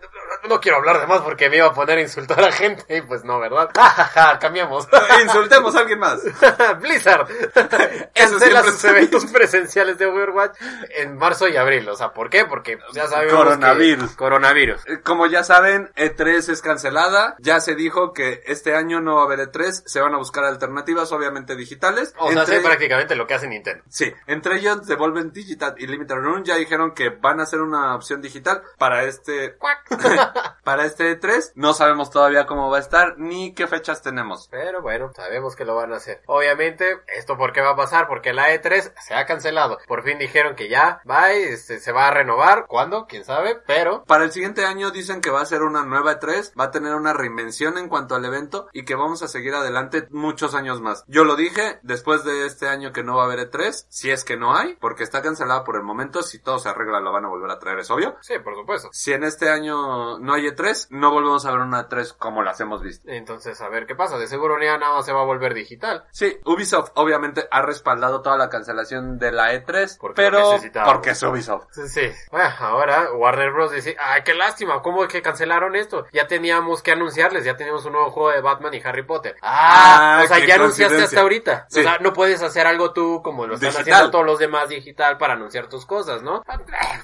no quiero hablar de más porque me iba a poner a insultar a gente. Y pues no, ¿verdad? Cambiamos. que insultemos a alguien más. Blizzard Eso cancela sus eventos presenciales de Overwatch en marzo y abril. O sea, ¿por qué? Porque ya sabemos que- Coronavirus. Coronavirus. Eh, Como ya saben, E3 es cancelada. Ya se dijo que este año no va a haber E3. Se van a buscar alternativas, obviamente digitales. O sea, hace prácticamente lo que hace Nintendo. Sí, entre ellos Devolven Digital y Limited Run ya dijeron que van a hacer una opción digital para este para este E3. No sabemos todavía cómo va a estar ni qué fechas tenemos. Pero bueno, sabemos que lo van a hacer. Obviamente, ¿esto por qué va a pasar? Porque la E3 se ha cancelado. Por fin dijeron que ya va, este, se va a renovar. ¿Cuándo? ¿Quién sabe? Pero... Para el siguiente año dicen que va a ser una nueva E3, va a tener una reinvención en cuanto al evento y que vamos a seguir adelante muchos años más. Yo lo dije, después de este año que no va a haber E3, si es que no hay, porque está cancelada por el momento, si todo se arregla lo van a volver a traer, es obvio. Sí, por supuesto. Si en este año no hay E3, no volvemos a ver una E3 como las hemos visto. Entonces, a ver qué pasa. De seguro ya nada más se va a volver digital. Sí, Ubisoft obviamente ha respaldado toda la cancelación de la E3, Porque pero porque es Ubisoft. Sí, sí. Bueno, ahora Warner Bros. dice, ay, qué lástima, ¿cómo que cancelaron esto? Ya teníamos que anunciarles, ya teníamos un nuevo juego de Batman y Harry Potter. Ah, Ah, o sea, ya anunciaste hasta ahorita. Sí. O sea, no puedes hacer algo tú como lo están Digital. haciendo todos los demás digital para anunciar tus cosas, ¿no?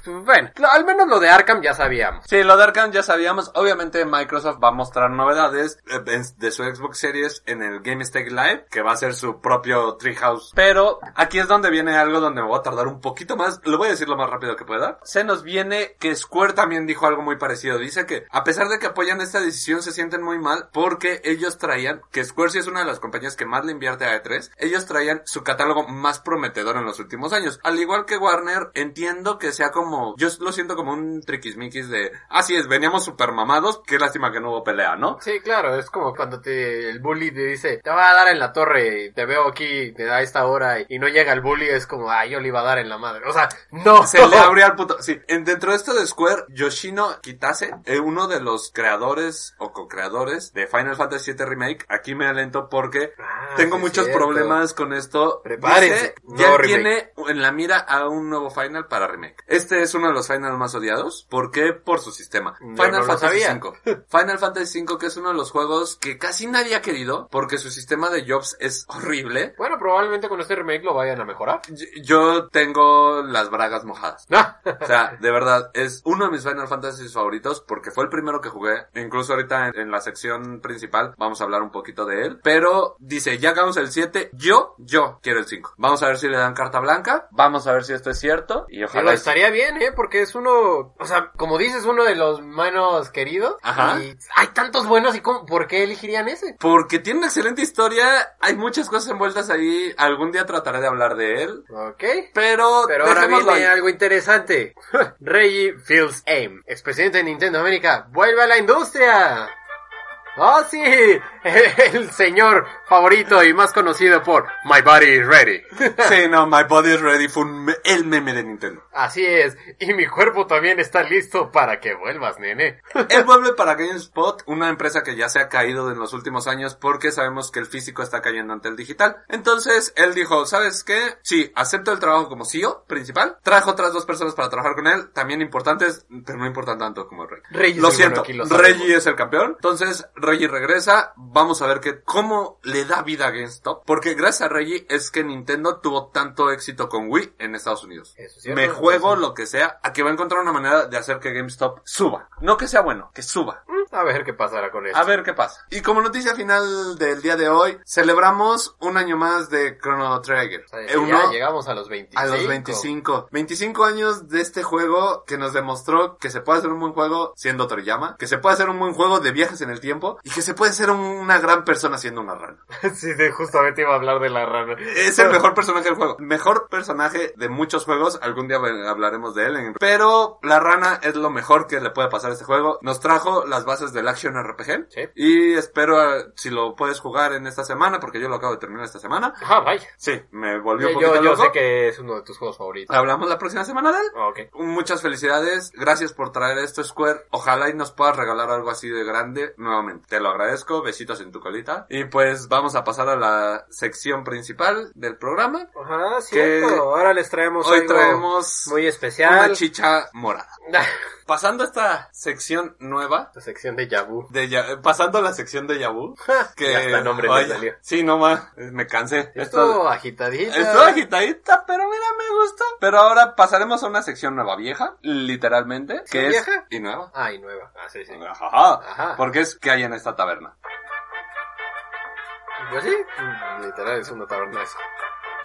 Bueno, al menos lo de Arkham ya sabíamos. Sí, lo de Arkham ya sabíamos. Obviamente Microsoft va a mostrar novedades eh, de su Xbox Series en el GameStake Live, que va a ser su propio Treehouse. Pero aquí es donde viene algo donde me voy a tardar un poquito más. Lo voy a decir lo más rápido que pueda. Se nos viene que Square también dijo algo muy parecido. Dice que a pesar de que apoyan esta decisión se sienten muy mal porque ellos traían, que Square sí es una de las compañías que más le invierte a E3, ellos traían su catálogo más prometedor en los últimos años. Al igual que Warner, entiendo que sea como, yo lo siento como un triquismiquis de, así es, veníamos super mamados, qué lástima que no hubo pelea, ¿no? Sí, claro, es como cuando te, el bully te dice, te va a dar en la torre, te veo aquí, te da esta hora, y, no llega el bully, es como, ah, yo le iba a dar en la madre. O sea, no. Se le abrió al puto. Sí, en- dentro de esto de Square, Yoshino Kitase, eh, uno de los creadores o co-creadores de Final Fantasy VII Remake, aquí me alento porque Ah, tengo muchos cierto. problemas con esto. Prepárense. Dice, ya remake. tiene en la mira a un nuevo Final para remake. Este es uno de los Final más odiados. ¿Por qué? Por su sistema. Final no Fantasy. V. Final Fantasy V que es uno de los juegos que casi nadie ha querido porque su sistema de jobs es horrible. Bueno, probablemente con este remake lo vayan a mejorar. Yo tengo las bragas mojadas. Ah, O sea, de verdad, es uno de mis Final Fantasy favoritos porque fue el primero que jugué. Incluso ahorita en, en la sección principal vamos a hablar un poquito de él. Pero dice, ya hagamos el 7. Yo, yo quiero el 5. Vamos a ver si le dan carta blanca. Vamos a ver si esto es cierto. Y ojalá... estaría bien, ¿eh? Porque es uno, o sea, como dices, uno de los queridos. Ajá. Y hay tantos buenos y cómo, ¿por qué elegirían ese? Porque tiene una excelente historia. Hay muchas cosas envueltas ahí. Algún día trataré de hablar de él. Ok. Pero, Pero ahora viene algo interesante. Reggie Fields Aim, expresidente de Nintendo América, vuelve a la industria. ¡Oh, sí! El señor favorito y más conocido por My Body is Ready. Sí, no, My Body is Ready fue un el meme de Nintendo. Así es, y mi cuerpo también está listo para que vuelvas, nene. Él vuelve para GameSpot, una empresa que ya se ha caído en los últimos años porque sabemos que el físico está cayendo ante el digital. Entonces, él dijo, ¿sabes qué? Sí, acepto el trabajo como CEO principal. Trajo otras dos personas para trabajar con él, también importantes, pero no importan tanto como Reggie. Reggie lo siento. Reggie es el campeón. Entonces, Reggie regresa. Vamos a ver que, cómo le da vida a GameStop. Porque gracias a Reggie es que Nintendo tuvo tanto éxito con Wii en Estados Unidos. Eso es cierto, Me juego lo que sea a que va a encontrar una manera de hacer que GameStop suba. No que sea bueno, que suba. Mm, A ver qué pasará con esto. A ver qué pasa. Y como noticia final del día de hoy, celebramos un año más de Chrono Trigger. O sea, Eh, ya llegamos a los 25. a los 25. 25 años de este juego que nos demostró que se puede hacer un buen juego siendo Toriyama, que se puede hacer un buen juego de viajes en el tiempo y que se puede ser una gran persona siendo una rana. sí, de- justamente iba a hablar de la rana. Es el mejor personaje del juego. Mejor personaje de muchos juegos. Algún día hablaremos de él. en- Pero la rana es lo mejor que le puede pasar a este juego. Nos trajo las bases del Action RPG. Sí. Y espero eh, si lo puedes jugar en esta semana, porque yo lo acabo de terminar esta semana. Ah, vaya. Sí, me volvió un poquito yo, yo loco. sé que es uno de tus juegos favoritos. Hablamos la próxima semana de él. Ah, ok. Muchas felicidades, gracias por traer esto Square. Ojalá y nos puedas regalar algo así de grande nuevamente. Te lo agradezco, besitos en tu colita. Y pues vamos a pasar a la sección principal del programa. Ajá, cierto. Que Ahora les traemos Hoy algo traemos muy una especial. chicha morada. Pasando a esta sección nueva, La sección de Yabu. de Ya- pasando a la sección de Yabu, que hasta nombre vaya, salió. Sí, no más, me cansé. Esto agitadita. Estuvo agitadita, pero mira, me gustó. Pero ahora pasaremos a una sección nueva vieja, literalmente, que es vieja? y nueva. Ah, y nueva. Ah, sí, sí. Ajá. Ajá. Porque es que hay en esta taberna. Pues sí, literal es una taberna eso.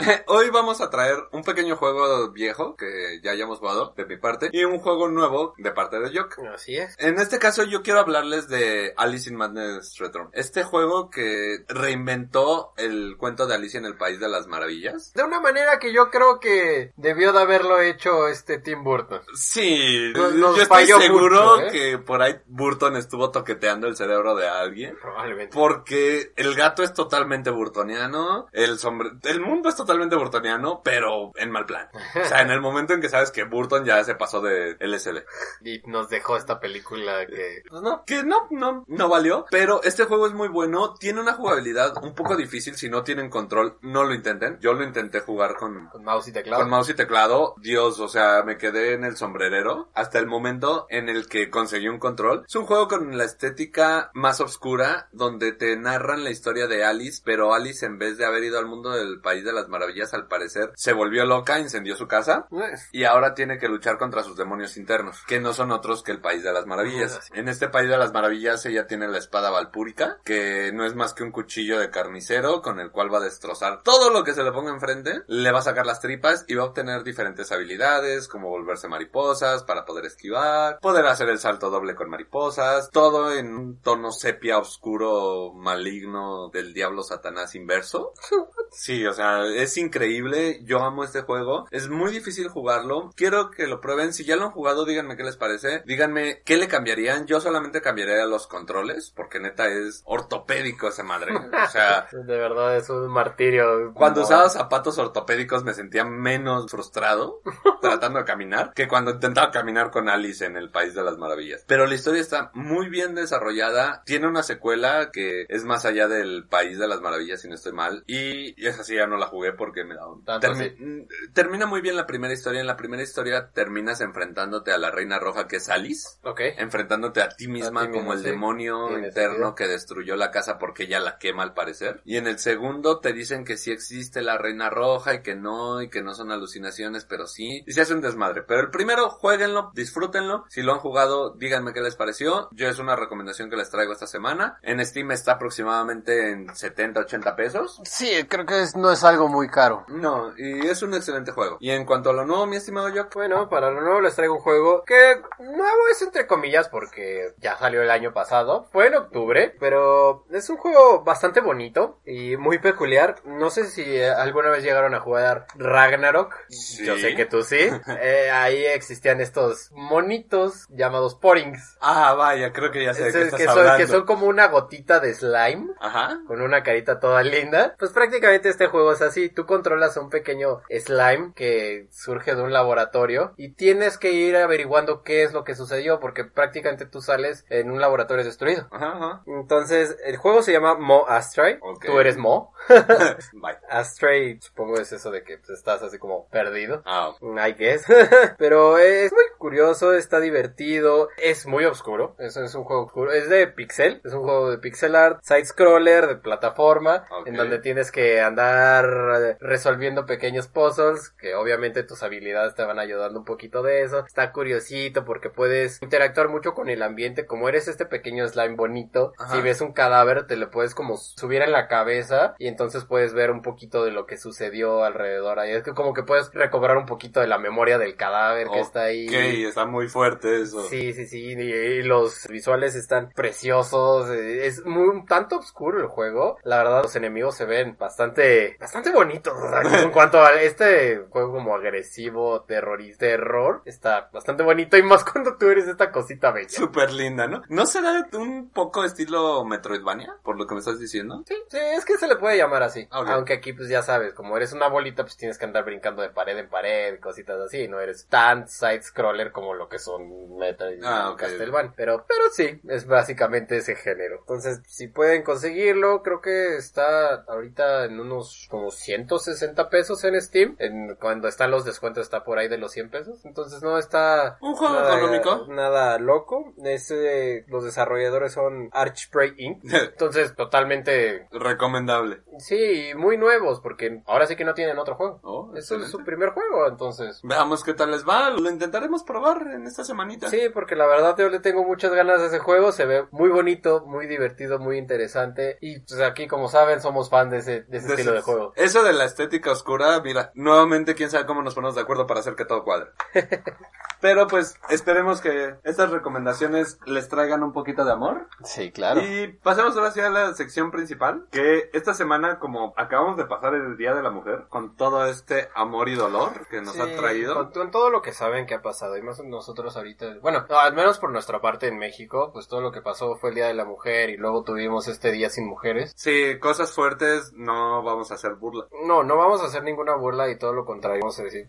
Hoy vamos a traer un pequeño juego viejo que ya hayamos jugado de mi parte y un juego nuevo de parte de Jock. Así es. En este caso yo quiero hablarles de Alice in Madness Return. Este juego que reinventó el cuento de Alicia en el País de las Maravillas. De una manera que yo creo que debió de haberlo hecho este Tim Burton. Sí, Nos- nos yo estoy seguro mucho, ¿eh? que por ahí Burton estuvo toqueteando el cerebro de alguien. Probablemente. Porque el gato es totalmente burtoniano, el sombre... el mundo es totalmente burtoniano, pero en mal plan. O sea, en el momento en que sabes que Burton ya se pasó de LSD. Y nos dejó esta película que... Pues no, que no, no, no valió. Pero este juego es muy bueno, tiene una jugabilidad un poco difícil, si no tienen control, no lo intenten. Yo lo intenté jugar con, Con mouse y teclado. con mouse y teclado, Dios, o sea, me quedé en el sombrerero hasta el momento en el que conseguí un control. Es un juego con la estética más oscura, donde te narran la historia de Alice, pero Alice en vez de haber ido al mundo del País de las Maravillas, al parecer, se volvió loca, incendió su casa. Eh, Y ahora tiene que luchar contra sus demonios internos, que no son otros que el País de las Maravillas. En este País de las Maravillas ella tiene la espada valpúrica, que no es más que un cuchillo de carnicero con el cual va a destrozar todo lo que se le ponga enfrente, le va a sacar las tripas y va a obtener diferentes habilidades, como volverse mariposas para poder esquivar, poder hacer el salto doble con mariposas, todo en un tono sepia oscuro maligno del diablo satanás inverso. Sí, o sea, es increíble. Yo amo este juego. Es muy difícil jugarlo. Quiero que lo prueben. Si ya lo han jugado, díganme qué les parece. Díganme qué le cambiarían. Yo solamente cambiaría los controles, porque neta es ortopédico esa madre. O sea, De verdad es un martirio. cuando Como- usaba zapatos ortopédicos me sentía menos frustrado tratando de caminar que cuando intentaba caminar con Alice en el País de las Maravillas. Pero la historia está muy bien desarrollada. Tiene una secuela que es más allá del País de las Maravillas, si no estoy mal. Y esa sí ya no la jugué porque me da un... Tanto Termi- mm, Termina muy bien la primera historia. En la primera historia terminas enfrentándote a la Reina Roja que es Alice. Ok. Enfrentándote a ti misma A ti mismo, como el sí. demonio interno que destruyó la casa porque ella la quema al parecer. Y en el segundo te dicen que sí existe la Reina Roja y que no, y que no son alucinaciones, pero sí. Y se hace un desmadre. Pero el primero, jueguenlo, disfrútenlo. Si lo han jugado, díganme qué les pareció. Yo es una recomendación que les traigo esta semana. En Steam está aproximadamente en 70, 80 pesos. Sí, creo que es- no es algo muy caro. No, y es un excelente juego. Y en cuanto a lo nuevo, mi estimado Jock, Bueno, para lo nuevo les traigo un juego que nuevo es entre comillas porque ya salió el año pasado. Fue en octubre, pero es un juego bastante bonito y muy peculiar. No sé si alguna vez llegaron a jugar Ragnarok. Sí. Yo sé que tú sí. Eh, ahí existían estos monitos llamados Porings. Ah, vaya, creo que ya sé de qué Es- estás que, son, hablando. que son como una gotita de slime Ajá. con una carita toda linda. Pues prácticamente este juego es así. Tú controlas a un pequeño slime que surge de un laboratorio y tienes que ir averiguando qué es lo que sucedió porque prácticamente tú sales en un laboratorio destruido. Ajá, ajá. Entonces, el juego se llama Mo Astray. Tú eres Mo. Astray, supongo es eso de que pues, estás así como perdido. Ah, ok. I guess. Pero es muy curioso, está divertido, es muy oscuro. Es, es un juego oscuro. Es de pixel, es un juego de pixel art, side scroller, de plataforma, en donde tienes que andar resolviendo pequeños puzzles, que obviamente tus habilidades te van ayudando un poquito de eso. Está curiosito porque puedes interactuar mucho con el ambiente, como eres este pequeño slime bonito. Ajá. Si ves un cadáver, te lo puedes como subir en la cabeza y entonces puedes ver un poquito de lo que sucedió alrededor ahí. Es que como que puedes recobrar un poquito de la memoria del cadáver que está ahí. Ok, está muy fuerte eso. Sí, sí, sí, y, y los visuales están preciosos, eh, es muy un tanto oscuro el juego, la verdad los enemigos se ven bastante, bastante bonitos, o sea, en cuanto a este juego como agresivo, terrorista, terror, está bastante bonito y más cuando tú eres esta cosita bella. Súper linda, ¿no? ¿No será un poco estilo Metroidvania? Por lo que me estás diciendo. Sí, sí, es que se le puede llamar así. Aunque aquí, pues ya sabes, como eres una bolita, pues tienes que andar brincando de pared en pared, cositas así. No eres tan side-scroller como lo que son Metroid y Ah, ok. Castlevania. Pero, pero sí, es básicamente ese género. Entonces, si pueden conseguirlo, creo que está ahorita en unos como 160 pesos en Steam. En, cuando están los descuentos está por ahí de los 100 pesos. Entonces no está... Un juego nada- económico. Nada loco. Es, eh, los desarrolladores son Archprey Inc. Entonces, totalmente Recomendable. Sí, y muy nuevos, porque ahora sí que no tienen otro juego. Oh, Este es su primer juego, entonces. Veamos qué tal les va. Lo intentaremos probar en esta semanita. Sí, porque la verdad yo le tengo muchas ganas a ese juego, se ve muy bonito, muy divertido, muy interesante. Y pues aquí, como saben, somos fan de ese, de ese De estilo de juego. Eso de la estética oscura, mira, nuevamente quién sabe cómo nos ponemos de acuerdo para hacer que todo cuadre. Pero pues esperemos que estas recomendaciones les traigan un poquito de amor. Sí, claro. Y pasemos ahora sí a la sección principal, que esta semana como acabamos de pasar el Día de la Mujer, con todo este amor y dolor que nos ha traído. Con, con todo lo que saben que ha pasado, y más nosotros ahorita, bueno, no, al menos por nuestra parte en México, pues todo lo que pasó fue el Día de la Mujer y luego tuvimos este Día sin Mujeres. Sí, cosas fuertes, no vamos a hacer burla. No, no vamos a hacer ninguna burla y todo lo contrario. Vamos a decir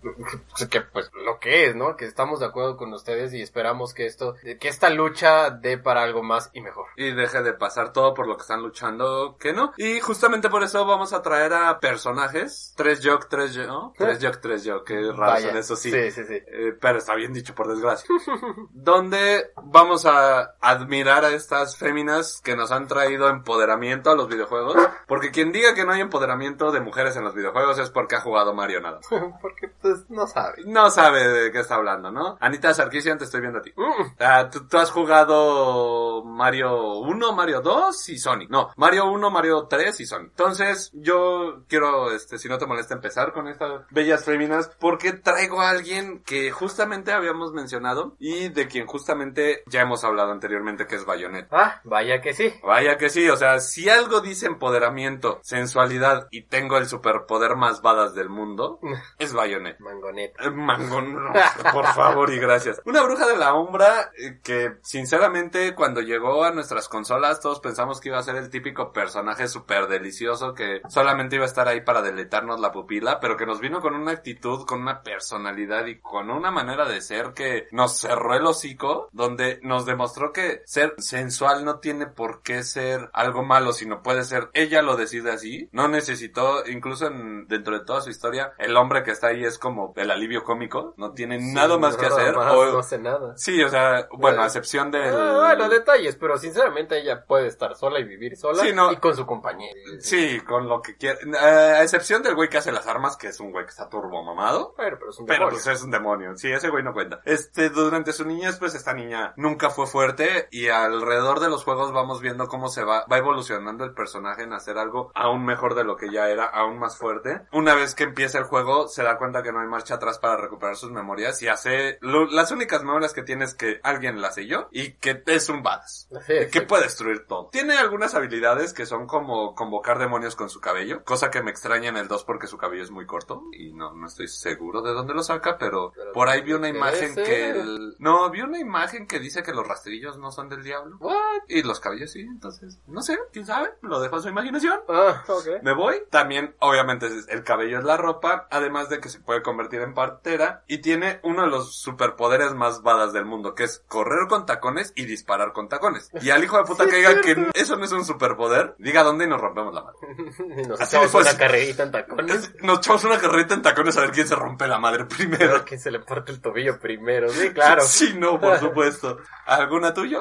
que pues lo que es, ¿no? Que estamos de acuerdo con ustedes y esperamos que esto, que esta lucha dé para algo más y mejor. Y deje de pasar todo por lo que están luchando, que no. Y justamente por eso vamos a traer a personajes. Tres Jock, tres yo. Tres Jock, tres yo. Qué raro Vaya. son eso sí. Sí, sí, sí. Eh, pero está bien dicho, por desgracia. donde vamos a admirar a estas féminas que nos han traído empoderamiento a los videojuegos. Porque quien diga que no hay empoderamiento de mujeres en los videojuegos es porque ha jugado Mario nada. Porque pues no sabe. No sabe de qué está hablando, ¿no? Anita Sarkisian, te estoy viendo a ti. Mm, ¿tú, tú has jugado Mario 1, Mario 2 y Sonic. No, Mario 1, Mario 3 y Sonic. Entonces, yo quiero, este, si no te molesta, empezar con estas bellas féminas porque traigo a alguien que justamente habíamos mencionado y de quien justamente ya hemos hablado anteriormente, que es Bayonetta. Ah, vaya que sí. Vaya que sí, o sea, si algo dice empoderamiento, sensualidad y tengo el superpoder más badass del mundo, es Bayonetta. Mangonet. Mangonet. Eh, Mangon, por favor y gracias. Una bruja de la umbra eh, que sinceramente cuando llegó a nuestras consolas todos pensamos que iba a ser el típico personaje súper delicioso que solamente iba a estar ahí para deleitarnos la pupila, pero que nos vino con una actitud, con una personalidad y con una manera de ser que nos cerró el hocico, donde nos demostró que ser sensual no tiene por qué ser algo malo, sino puede ser ella lo decide así. No necesitó, incluso en, dentro de toda su historia, el hombre que está ahí es como el alivio cómico, no tiene nada más que hacer. más, o- no hace nada. Sí, o sea, bueno, a Eh, excepción del... Ah, bueno, detalles, pero sinceramente ella puede estar sola y vivir sola Sí, no. y con su compañero. Sí, con lo que quiera. Eh, a excepción del güey que hace las armas, que es un güey que está turbo mamado. Pero, pero es un Pero demonio. pues es un demonio. Sí, ese güey no cuenta. Este, durante su niñez, pues esta niña nunca fue fuerte y alrededor de los juegos vamos viendo cómo se va, va evolucionando el personaje en hacer algo aún mejor de lo que ya era, aún más fuerte. Una vez que empieza el juego, se da cuenta que no hay marcha atrás para recuperar sus memorias y hace, lo- las únicas memorias que tiene es que alguien las selló y que es un badass. Sí, Que puede destruir todo. Tiene algunas habilidades que son como convocar demonios con su cabello, cosa que me extraña en el 2 porque su cabello es muy corto y no, no estoy seguro de dónde lo saca, pero, Pero por ahí vi una imagen que el... No, vi una imagen que dice que los rastrillos no son del diablo. What? Y los cabellos sí, entonces, no sé, quién sabe, lo dejo a su imaginación. Ah, ok. Me voy. También, obviamente, es- el cabello es la ropa, además de que se puede convertir en partera y tiene uno de los superpoderes más badas del mundo, que es correr con tacones y disparar con tacones. Y al hijo de puta Sí, que es diga que eso no es un superpoder, diga dónde y nos rompemos la. Y nos Así echamos después- una carrerita en tacones. Nos echamos una carreta en tacones a ver quién se rompe la madre primero. A quien se le parte el tobillo primero. Sí, claro. Sí, no, por supuesto. ¿Alguna tuya?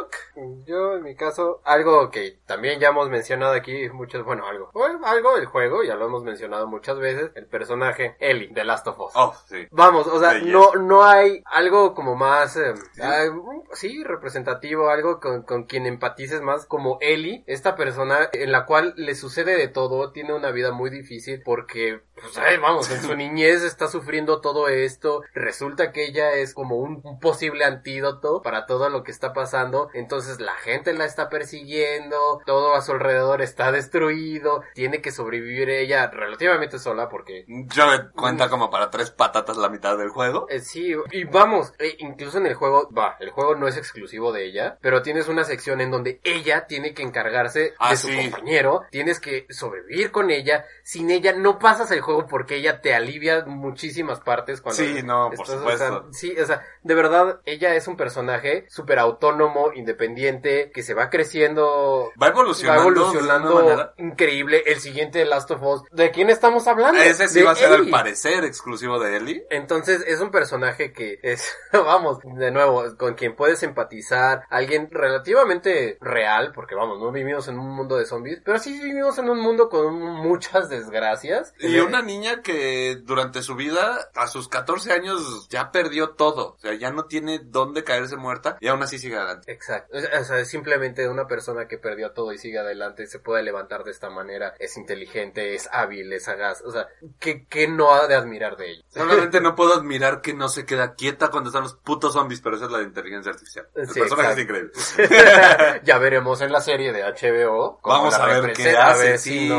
Yo, en mi caso, algo que también ya hemos mencionado aquí muchas, bueno, algo, bueno, algo del juego, ya lo hemos mencionado muchas veces, el personaje Ellie de Last of Us. Oh, sí. Vamos, o sea, no, no hay algo como más, eh, ah, sí, representativo, algo con, con quien empatices más como Ellie, esta persona en la cual le sucede de todo, tiene una vida muy difícil porque, pues, ay, vamos, en su niñez está sufriendo todo esto, resulta que ella es como un, un posible antídoto para todo lo que está pasando, entonces la gente la está persiguiendo, todo a su alrededor está destruido, tiene que sobrevivir ella relativamente sola porque Yo me cuenta como para tres patatas la mitad del juego. eh, sí, y vamos, eh, incluso en el juego, va, el juego no es exclusivo de ella, pero tienes una sección en donde ella tiene que encargarse Ah, de su sí. compañero, tienes que sobrevivir con ella, sin ella no pasas el juego porque ella te alivia muchísimas partes cuando Sí, no, por estás, o supuesto. sea, sí, o sea, de verdad, ella es un personaje súper autónomo, independiente, que se va creciendo Va va evolucionando, de evolucionando una manera. increíble. El siguiente Last of Us, ¿de quién estamos hablando? Ese sí De va a ser al Ellie. parecer exclusivo de Ellie. Entonces es un personaje que es, vamos, de nuevo, con quien puedes empatizar, alguien relativamente real, porque vamos, no vivimos en un mundo de zombies, pero sí vivimos en un mundo con muchas desgracias. Y una niña que durante su vida, a sus 14 años, ya perdió todo. O sea, ya no tiene dónde caerse muerta y aún así sigue adelante. Exacto. O sea, es simplemente una persona que perdió todo y sigue adelante, se puede levantar de esta manera, es inteligente, es hábil, es sagaz. O sea, ¿qué, qué no ha de admirar de ella? Solamente no puedo admirar que no se queda quieta cuando están los putos zombies, pero esa es la inteligencia artificial. El Sí, personaje exacto. es increíble. ya veremos en la serie de HBO. cómo Vamos la a ver qué a hace, sí. si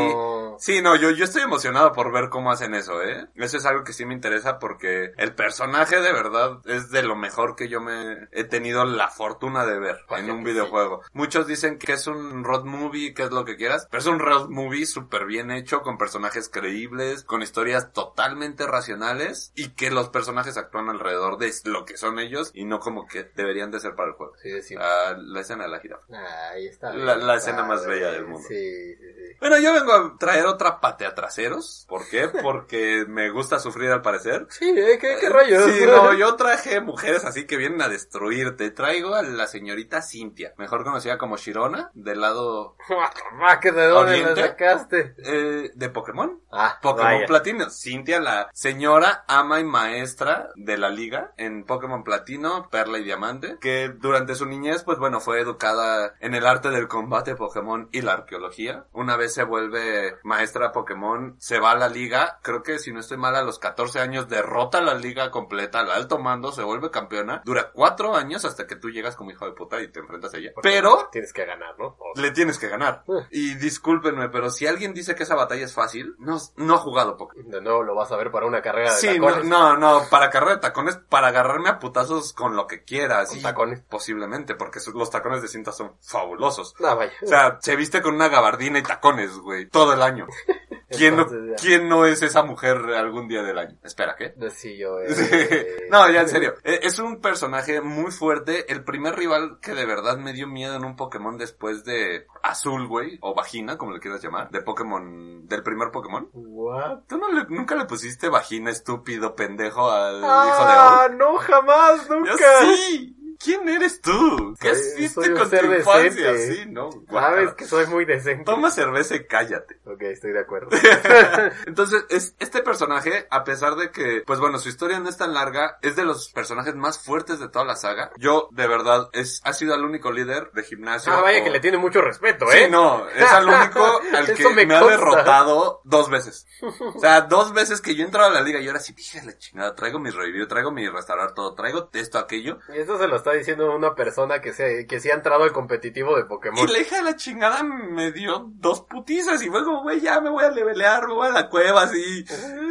Sí, no, yo, yo estoy emocionado por ver cómo hacen eso, ¿eh? Eso es algo que sí me interesa porque el personaje de verdad es de lo mejor que yo me he tenido la fortuna de ver en un videojuego. Muchos dicen que es un road movie, que es lo que quieras, pero es un road movie súper bien hecho, con personajes creíbles, con historias totalmente racionales y que los personajes actúan alrededor de lo que son ellos y no como que deberían de ser para el juego. Sí, decir. Ah, la escena de la jirafa. Ahí está. La- la escena más bella del mundo. Sí, sí, sí. Bueno, yo vengo a traer otra patea traseros. ¿Por qué? Porque me gusta sufrir al parecer. Sí, ¿eh? ¿Qué, qué rayos? Sí, no, yo traje mujeres así que vienen a destruirte. Traigo a la señorita Cintia, mejor conocida como Shirona, del lado Ah, que ¿De dónde la sacaste? eh, de Pokémon. Ah, Pokémon vaya. Platino. Cintia, la señora ama y maestra de la liga en Pokémon Platino, Perla y Diamante, que durante su niñez, pues bueno, fue educada en el arte del combate Pokémon y la arqueología. Una vez se vuelve maestra Pokémon se va a la liga, creo que si no estoy mal a los 14 años derrota la liga completa, al alto mando, se vuelve campeona, dura cuatro años hasta que tú llegas como hijo de puta y te enfrentas a ella. Pero Tienes que ganar, ¿no? O- le tienes que ganar. Eh. Y discúlpenme, pero si alguien dice que esa batalla es fácil, no, no ha jugado Pokémon. De nuevo lo vas a ver para una carrera de Sí, no, tacones. no, no, para carrera de tacones, para agarrarme a putazos con lo que quieras. Con y tacones. Posiblemente, porque los tacones de cinta son fabulosos. Ah, vaya. O sea, se viste con una gabardina y tacones, güey, todo el año. ¿Quién no, Entonces, ya. ¿Quién no es esa mujer algún día del año? Espera, ¿qué? Sí, yo, eh, no, ya en serio. Eh, Es un personaje muy fuerte. El primer rival que de verdad me dio miedo en un Pokémon después de Azul, güey, o Vagina, como le quieras llamar, de Pokémon, del primer Pokémon. What? ¿Tú no le- nunca le pusiste vagina estúpido pendejo al Ah, hijo de no, jamás, nunca. Yo sí. ¿Quién eres tú? ¿Qué Soy- hiciste soy con tu infancia? decente. Sí, no. Sabes que soy muy decente. Toma cerveza y cállate. Ok, estoy de acuerdo. Entonces, es, este personaje, a pesar de que, pues bueno, su historia no es tan larga, es de los personajes más fuertes de toda la saga. Yo, de verdad, es, ha sido el único líder de gimnasio. ah, vaya o- que le tiene mucho respeto, Sí, ¿eh? no, es al único al que me, me ha derrotado dos veces. O sea, dos veces que yo he entrado a la liga y ahora sí, dije la chingada, traigo mi review, traigo mi restaurar todo, traigo esto, aquello. Y esto se lo está diciendo una persona que se, que sí ha entrado al competitivo de Y Pokémon. la hija de la chingada me dio dos putizas y fue como, güey, ya me voy a levelear, me voy a la cueva así.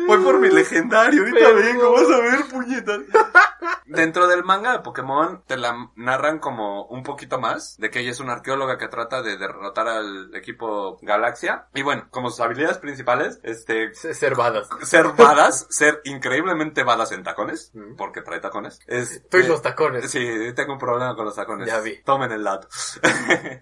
Voy por mi legendario, ahorita vengo, vas a ver, puñetas. Dentro del manga de Pokémon te la narran como un poquito más, de que ella es una arqueóloga que trata de derrotar al equipo Galaxia. Y bueno, como sus habilidades principales, este, Se- Ser badas. ser badas, ser increíblemente badas en tacones, porque trae tacones. Es, Tú y eh, los tacones. Sí, tengo un problema con los tacones. Ya vi. Tomen el dato.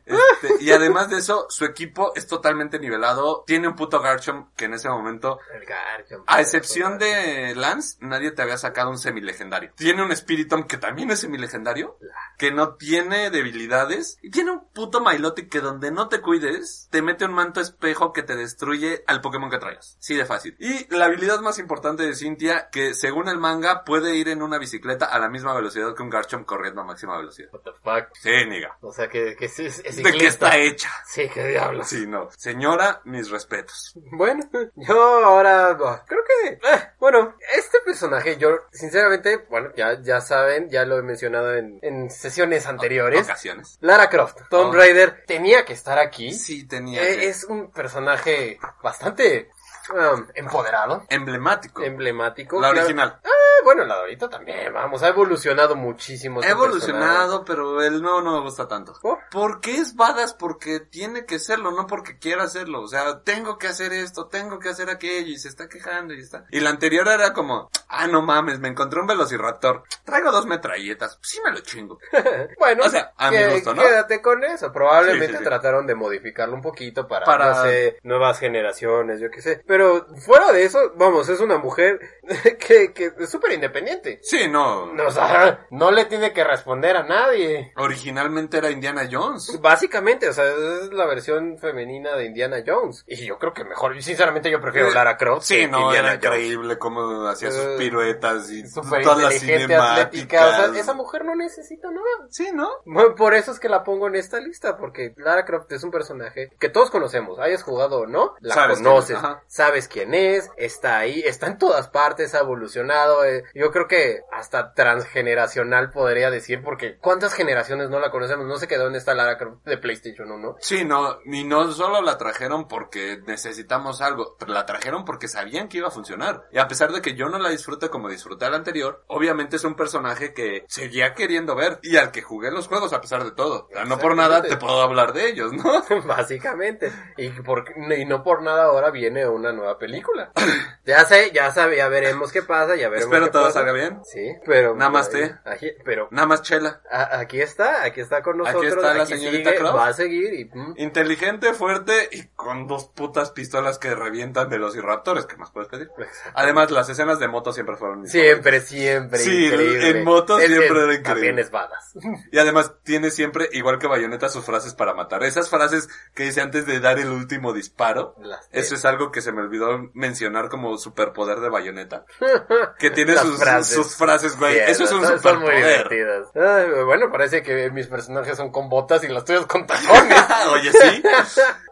Este, y además de eso, su equipo es totalmente nivelado. Tiene un puto Garchomp que en ese momento, El Garchomp. a excepción de Lance, nadie te había sacado un semilegendario. Tiene un Spiritomb que también es semilegendario, que no tiene debilidades. Y tiene un puto Milotic que donde no te cuides, te mete un manto espejo que te destruye al Pokémon que traigas. Sí de fácil. Y la habilidad más importante de Cynthia, que según el manga, puede ir en una bicicleta a la misma velocidad que un Garchomp corriendo a máxima velocidad. What the fuck. Sí, niga. O sea que, que es, es ¿De qué está hecha? Sí, qué diablos. Sí, no. Señora, mis respetos. Bueno, yo ahora bah, creo que, eh, bueno, este personaje yo, sinceramente, bueno, ya, ya saben, ya lo he mencionado en, en sesiones anteriores. Ocasiones. Lara Croft, Tomb Oh. Raider, tenía que estar aquí. Sí, tenía. Eh, que- es un personaje bastante um, empoderado, Emblemático. emblemático. la claro. original. Ah, bueno, la de ahorita también, vamos, ha evolucionado muchísimo. Ha evolucionado, pero el nuevo no me gusta tanto. ¿Por? Porque es badass porque tiene que serlo, no porque quiera hacerlo. O sea, tengo que hacer esto, tengo que hacer aquello y se está quejando y está. Y la anterior era como, ah, no mames, me encontré un velociraptor. Traigo dos metralletas. Sí me lo chingo. Bueno, O sea, a mi que- gusto, ¿no? quédate con eso. Probablemente Sí, sí, sí. trataron de modificarlo un poquito para, Para- no sé, nuevas generaciones, yo qué sé. Pero fuera de eso, vamos, es una mujer que, que es súper independiente. Sí, no. No, o sea, no le tiene que responder a nadie. Originalmente era Indiana Jones. Básicamente, o sea, es la versión femenina de Indiana Jones. Y yo creo que mejor, sinceramente yo prefiero Lara Croft. Sí, que no, Indiana era increíble cómo hacía sus Eh, piruetas y todas las inteligente, atlética. O sea, cinemáticas. esa mujer no necesita nada. Sí, ¿no? Bueno, Por eso es que la pongo en esta lista, porque Lara Croft es un personaje que todos conocemos, hayas jugado o no, la Sabes conoces. Sabes quién es, está ahí, está en todas partes, ha evolucionado, eh, yo creo que hasta transgeneracional podría decir, porque ¿cuántas generaciones no la conocemos? No sé qué dónde está Lara Croft de PlayStation 1, Sí, no, y no solo la trajeron porque necesitamos algo, pero la trajeron porque sabían que iba a funcionar. Y a pesar de que yo no la disfrute como disfruté la anterior, obviamente es un personaje que seguía queriendo ver y al que jugué los juegos a pesar de todo. O sea, no por nada te puedo hablar de ellos, ¿no? Básicamente. Y, por, y no por nada ahora viene una nueva película. ya sé, ya sabe, ya veremos qué pasa, ya veremos Espero qué todo pasa. salga bien. Sí, pero... Namaste. Aquí- pero Nada más chela. A- aquí está, aquí está con Aquí nosotros. está la aquí señorita sigue. Va a seguir y... mm, Inteligente, fuerte y con dos putas pistolas que revientan velociraptores. ¿Qué más puedes pedir? Además, las escenas de moto siempre fueron Siempre, siempre. Sí, increíble. en moto Es siempre era increíble. También es badas. Y además tiene siempre, igual que Bayonetta, sus frases para matar. Esas frases que dice antes de dar el último disparo. Las- Eso es algo que se me olvidó mencionar como superpoder de Bayonetta. Que tiene Las sus frases. sus frases, güey. Eso es un muy superpoder. divertidas. Ay, bueno, parece que mis personajes son con botas y los tuyos con tacones. Oye, sí.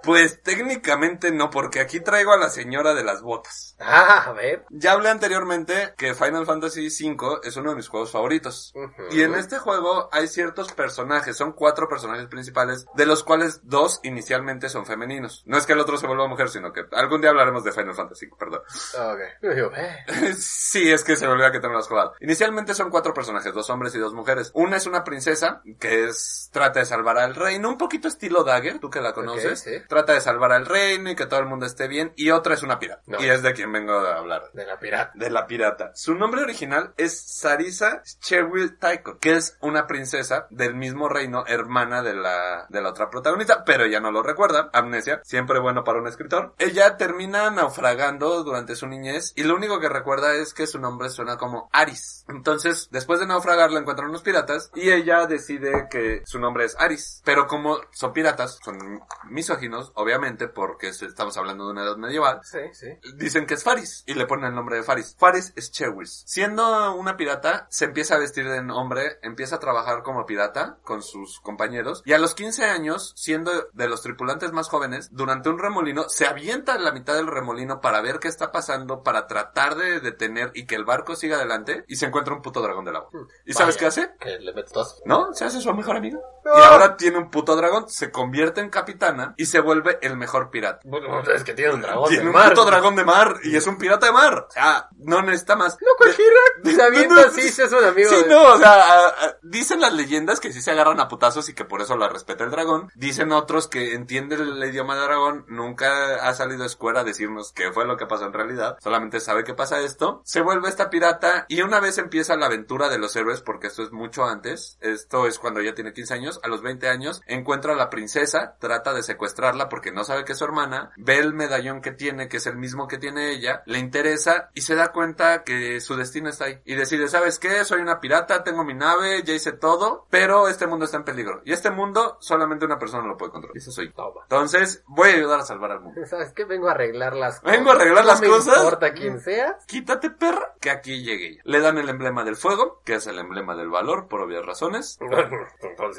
Pues técnicamente no, porque aquí traigo a la señora de las botas. ah, a ver. Ya hablé anteriormente que Final Fantasy V es uno de mis juegos favoritos. Ujú. Y en este juego hay ciertos personajes, son cuatro personajes principales, de los cuales dos inicialmente son femeninos. No es que el otro se vuelva mujer, sino que algún día hablaremos de Final Fantasy, perdón. Ok. Yo, eh. sí, es que se me olvida que tengo las jugado. Inicialmente son cuatro personajes, dos hombres y dos mujeres. Una es una princesa, que es, trata de salvar al reino, un poquito estilo Dagger, tú que la conoces. sí. Trata de salvar al reino y que todo el mundo esté bien. Y otra es una pirata. No. Y es de quien vengo a hablar. De la pirata. De la pirata. Su nombre original es Sarisa Cherwell Taiko, que es una princesa del mismo reino, hermana de la, de la otra protagonista, pero ella no lo recuerda. Amnesia, siempre bueno para un escritor. Ella termina naufragando durante su niñez y lo único que recuerda es que su nombre suena como Aris. Entonces, después de naufragar, la encuentran unos piratas y ella decide que su nombre es Aris. Pero como son piratas, son misóginos, obviamente, porque estamos hablando de una edad medieval, Sí, sí. Dicen que es Faris y le ponen el nombre de Faris. Faris es Chewis. Siendo una pirata, se empieza a vestir de hombre, empieza a trabajar como pirata con sus compañeros y a los 15 años, siendo de los tripulantes más jóvenes, durante un remolino, se avienta en la mitad del remolino para ver qué está pasando, para tratar de detener y que el barco siga adelante y se encuentra un puto dragón del agua. ¿Y sabes qué hace? Que le metes dos. ¿No? Se hace su mejor amiga. No. Y ahora tiene un puto dragón, se convierte en capitana y se vuelve el mejor pirata. Bueno, es que tiene un dragón Tiene de un mar. puto dragón de mar y es un pirata de mar. O sea, no necesita más. No cualquiera. Se avienta No, no, así, es un amigo. Sí, de- no, o sea, a- a- dicen las leyendas que sí se agarran a putazos y que por eso la respeta el dragón. Dicen otros que entienden el idioma de dragón, nunca ha salido a escuela a decirnos qué fue lo que pasó en realidad, solamente sabe que pasa esto. Se vuelve esta pirata y una vez empieza la aventura de los héroes, porque esto es mucho antes, esto es cuando ella tiene 15 años, a los 20 años encuentra a la princesa, trata de secuestrarla porque no sabe que es su hermana, ve el medallón que tiene, que es el mismo que tiene ella, le interesa y se da cuenta que su destino está ahí. Y decide, ¿sabes qué? Soy una pirata, tengo mi nave, ya hice todo, pero este mundo está en peligro. Y este mundo solamente una persona lo puede controlar. Y ese soy yo. Toma. Entonces, voy a ayudar a salvar al mundo. ¿Sabes qué? Vengo a arreglar las cosas. Vengo a arreglar No las me cosas. importa quién sea. Quítate, perra, que aquí llegue ella. Le dan el emblema del fuego, que es el emblema del valor, por obvias razones.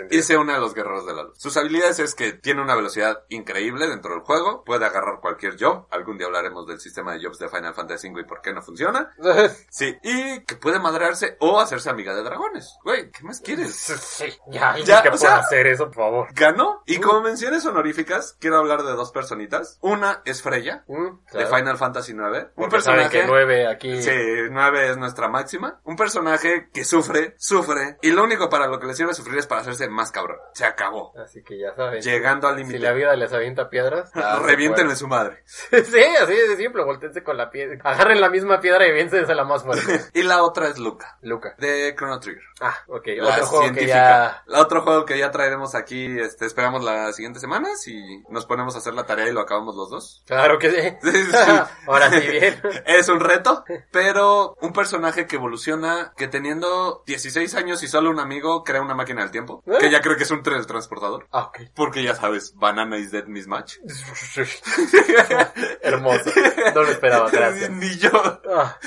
Y se une a los guerreros de la luz. Sus habilidades es que tiene una velocidad increíble dentro del juego, puede agarrar cualquier job. Algún día hablaremos del sistema de jobs de Final Fantasy V y por qué no funciona. Sí. Y que puede madrearse o hacerse amiga de dragones. Güey, ¿qué más quieres? Sí, ya, Ya, ya, que o sea- hacer eso, por favor. Ganó. Y como menciones honoríficas, quiero hablar de dos personitas. Una es Freya, Mm, de. Final Fantasy IX. Un personaje... que nueve aquí. Sí, 9 es nuestra máxima. Un personaje que sufre, sufre, y lo único para lo que le sirve sufrir es para hacerse más cabrón. Se acabó. Así que ya saben. Llegando al Si límite. la vida les avienta piedras. Reviéntenle su madre. sí, así de simple. Voltense con la piedra. Agarren la misma piedra y viénsense la más fuerte. Y la otra es Luca, Luca. de Chrono Trigger. Ah, ok. La Otro juego que científica. ya. La otro juego que ya traeremos aquí, este, esperamos las siguientes semanas y nos ponemos a hacer la tarea y lo acabamos los dos. Claro que sí. Sí, sí. Ahora sí, bien. Es un reto, pero un personaje que evoluciona, que teniendo 16 años y solo un amigo crea una máquina del tiempo, ¿Eh? que ya creo que es un teletransportador. Ah, ok. Porque ya sabes, Banana is Dead Mismatch. Hermoso. No lo esperaba, gracias. Ni yo. Ah.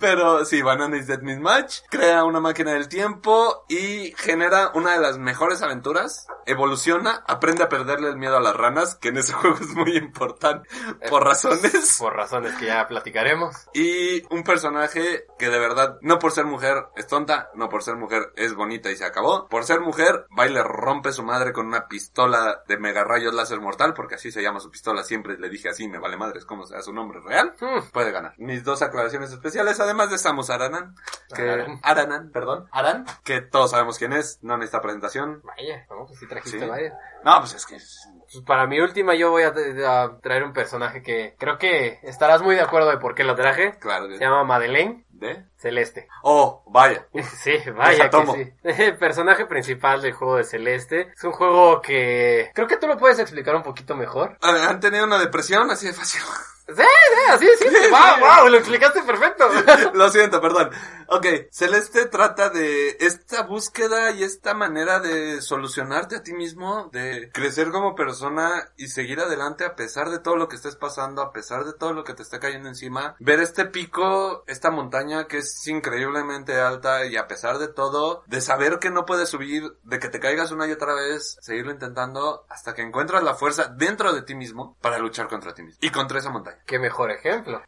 Pero sí, Banana is Dead Mismatch crea una máquina del tiempo y genera una de las mejores aventuras. Evoluciona, aprende a perderle el miedo a las ranas, que en ese juego es muy importante por razones. Por razones que ya platicaremos. Y un personaje que de verdad, no por ser mujer es tonta, no por ser mujer es bonita y se acabó. Por ser mujer, va y le rompe su madre con una pistola de mega rayos láser mortal, porque así se llama su pistola. Siempre le dije así, me vale madres como sea su nombre real. Hmm. Puede ganar. Mis dos aclaraciones especiales, además de Samus Aranan, que, Aranan. Aranan, perdón, Aran, que todos sabemos quién es, no necesita presentación. Vaya, no, pues sí trajiste Sí. varias. No, pues es que Pues para mi última yo voy a, a traer un personaje que creo que estarás muy de acuerdo de por qué lo traje. claro, Se llama Madeleine de- Celeste. Oh, vaya. Sí, vaya que sí. El personaje principal del juego de Celeste es un juego que creo que tú lo puedes explicar un poquito mejor. A ver, ¿Han tenido una depresión así de fácil? Sí, sí, así es. Wow, wow, lo explicaste perfecto. Lo siento, perdón. Ok, Celeste trata de esta búsqueda y esta manera de solucionarte a ti mismo, de crecer como persona y seguir adelante a pesar de todo lo que estés pasando, a pesar de todo lo que te está cayendo encima. Ver este pico, esta montaña que es increíblemente alta y a pesar de todo, de saber que no puedes subir, de que te caigas una y otra vez, seguirlo intentando hasta que encuentras la fuerza dentro de ti mismo para luchar contra ti mismo y contra esa montaña. Qué mejor ejemplo.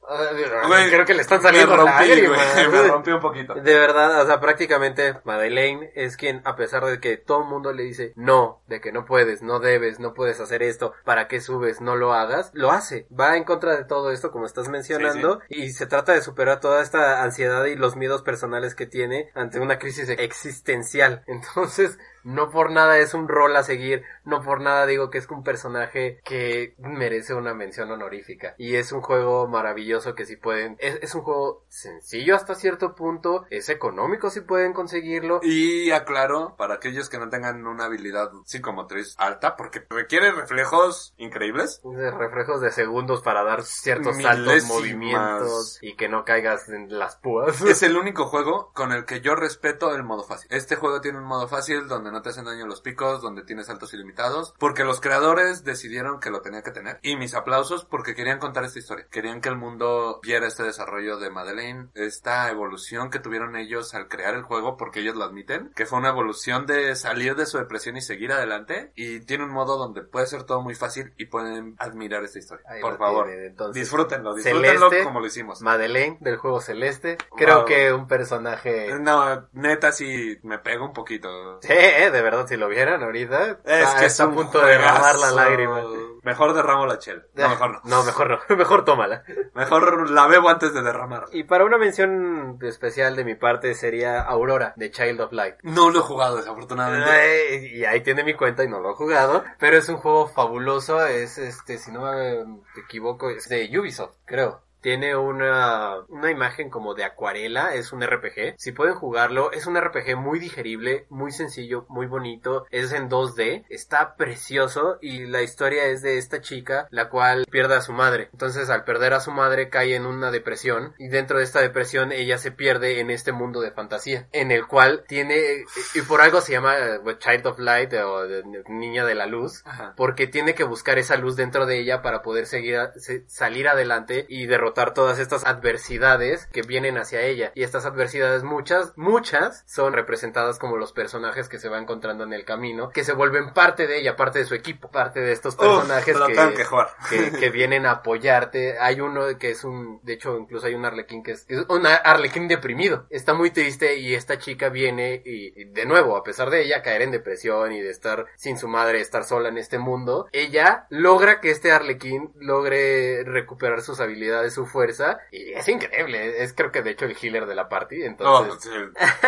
Güey, Creo que le están Me saliendo rompí, lágrimas. güey, me rompí un poquito. De verdad, o sea, prácticamente Madeleine es quien, a pesar de que todo el mundo le dice no, de que no puedes, no debes, no puedes hacer esto, ¿para qué subes? No lo hagas, lo hace. Va en contra de todo esto, como estás mencionando, y se trata de superar toda esta ansiedad y los miedos personales que tiene ante una crisis existencial. Entonces, no por nada es un rol a seguir, no por nada digo que es un personaje que merece una mención honorífica. Y es un juego maravilloso que si pueden, es, es un juego sencillo hasta cierto punto, es económico si pueden conseguirlo. Y aclaro, para aquellos que no tengan una habilidad psicomotriz alta, porque requiere reflejos increíbles. de reflejos de segundos para dar ciertos Milésimas. saltos, movimientos y que no caigas en las púas. Es el único juego con el que yo respeto el modo fácil. Este juego tiene un modo fácil donde no te hacen daño los picos, donde tienes saltos ilimitados, porque los creadores decidieron que lo tenía que tener. Y mis aplausos porque querían contar esta historia. Querían que el mundo viera este desarrollo de Madeleine, esta evolución que tuvieron ellos al crear el juego, porque ellos lo admiten, que fue una evolución de salir de su depresión y seguir adelante. Y tiene un modo donde puede ser todo muy fácil y pueden admirar esta historia. Ahí Por favor, entonces. disfrútenlo, disfrútenlo Celeste, como lo hicimos. Madeleine del juego Celeste. Creo Wow. que un personaje... No, neta sí me pega un poquito. Sí, eh, de verdad, si lo vieran ahorita, Es ah, que está a un punto de derramar la lágrima. Mejor derramo la chela. No, mejor no. No, mejor no. Mejor tómala. Mejor la bebo antes de derramar. Y para una mención especial de mi parte sería Aurora, de Child of Light. No lo he jugado, desafortunadamente. Y ahí tiene mi cuenta y no lo he jugado. Pero es un juego fabuloso. Es este, si no me equivoco, es de Ubisoft, creo. Tiene una, una imagen como de acuarela, es un RPG. Si pueden jugarlo, es un RPG muy digerible, muy sencillo, muy bonito. Es en 2D, está precioso y la historia es de esta chica, la cual pierde a su madre. Entonces al perder a su madre cae en una depresión y dentro de esta depresión ella se pierde en este mundo de fantasía, en el cual tiene, y por algo se llama eh, Child of Light o Niña de la Luz, Ajá. porque tiene que buscar esa luz dentro de ella para poder seguir salir adelante y derrotar todas estas adversidades que vienen hacia ella y estas adversidades muchas muchas son representadas como los personajes que se va encontrando en el camino que se vuelven parte de ella parte de su equipo parte de estos Uf, personajes lo que, que jugar. que, que vienen a apoyarte. Hay uno que es un, de hecho, incluso hay un arlequín que es, es un arlequín deprimido. Está muy triste y esta chica viene y, y de nuevo, a pesar de ella caer en depresión y de estar sin su madre, estar sola en este mundo, ella logra que este arlequín logre recuperar sus habilidades, su fuerza y es increíble. Es creo que de hecho el healer de la party. Entonces, Oh, sí.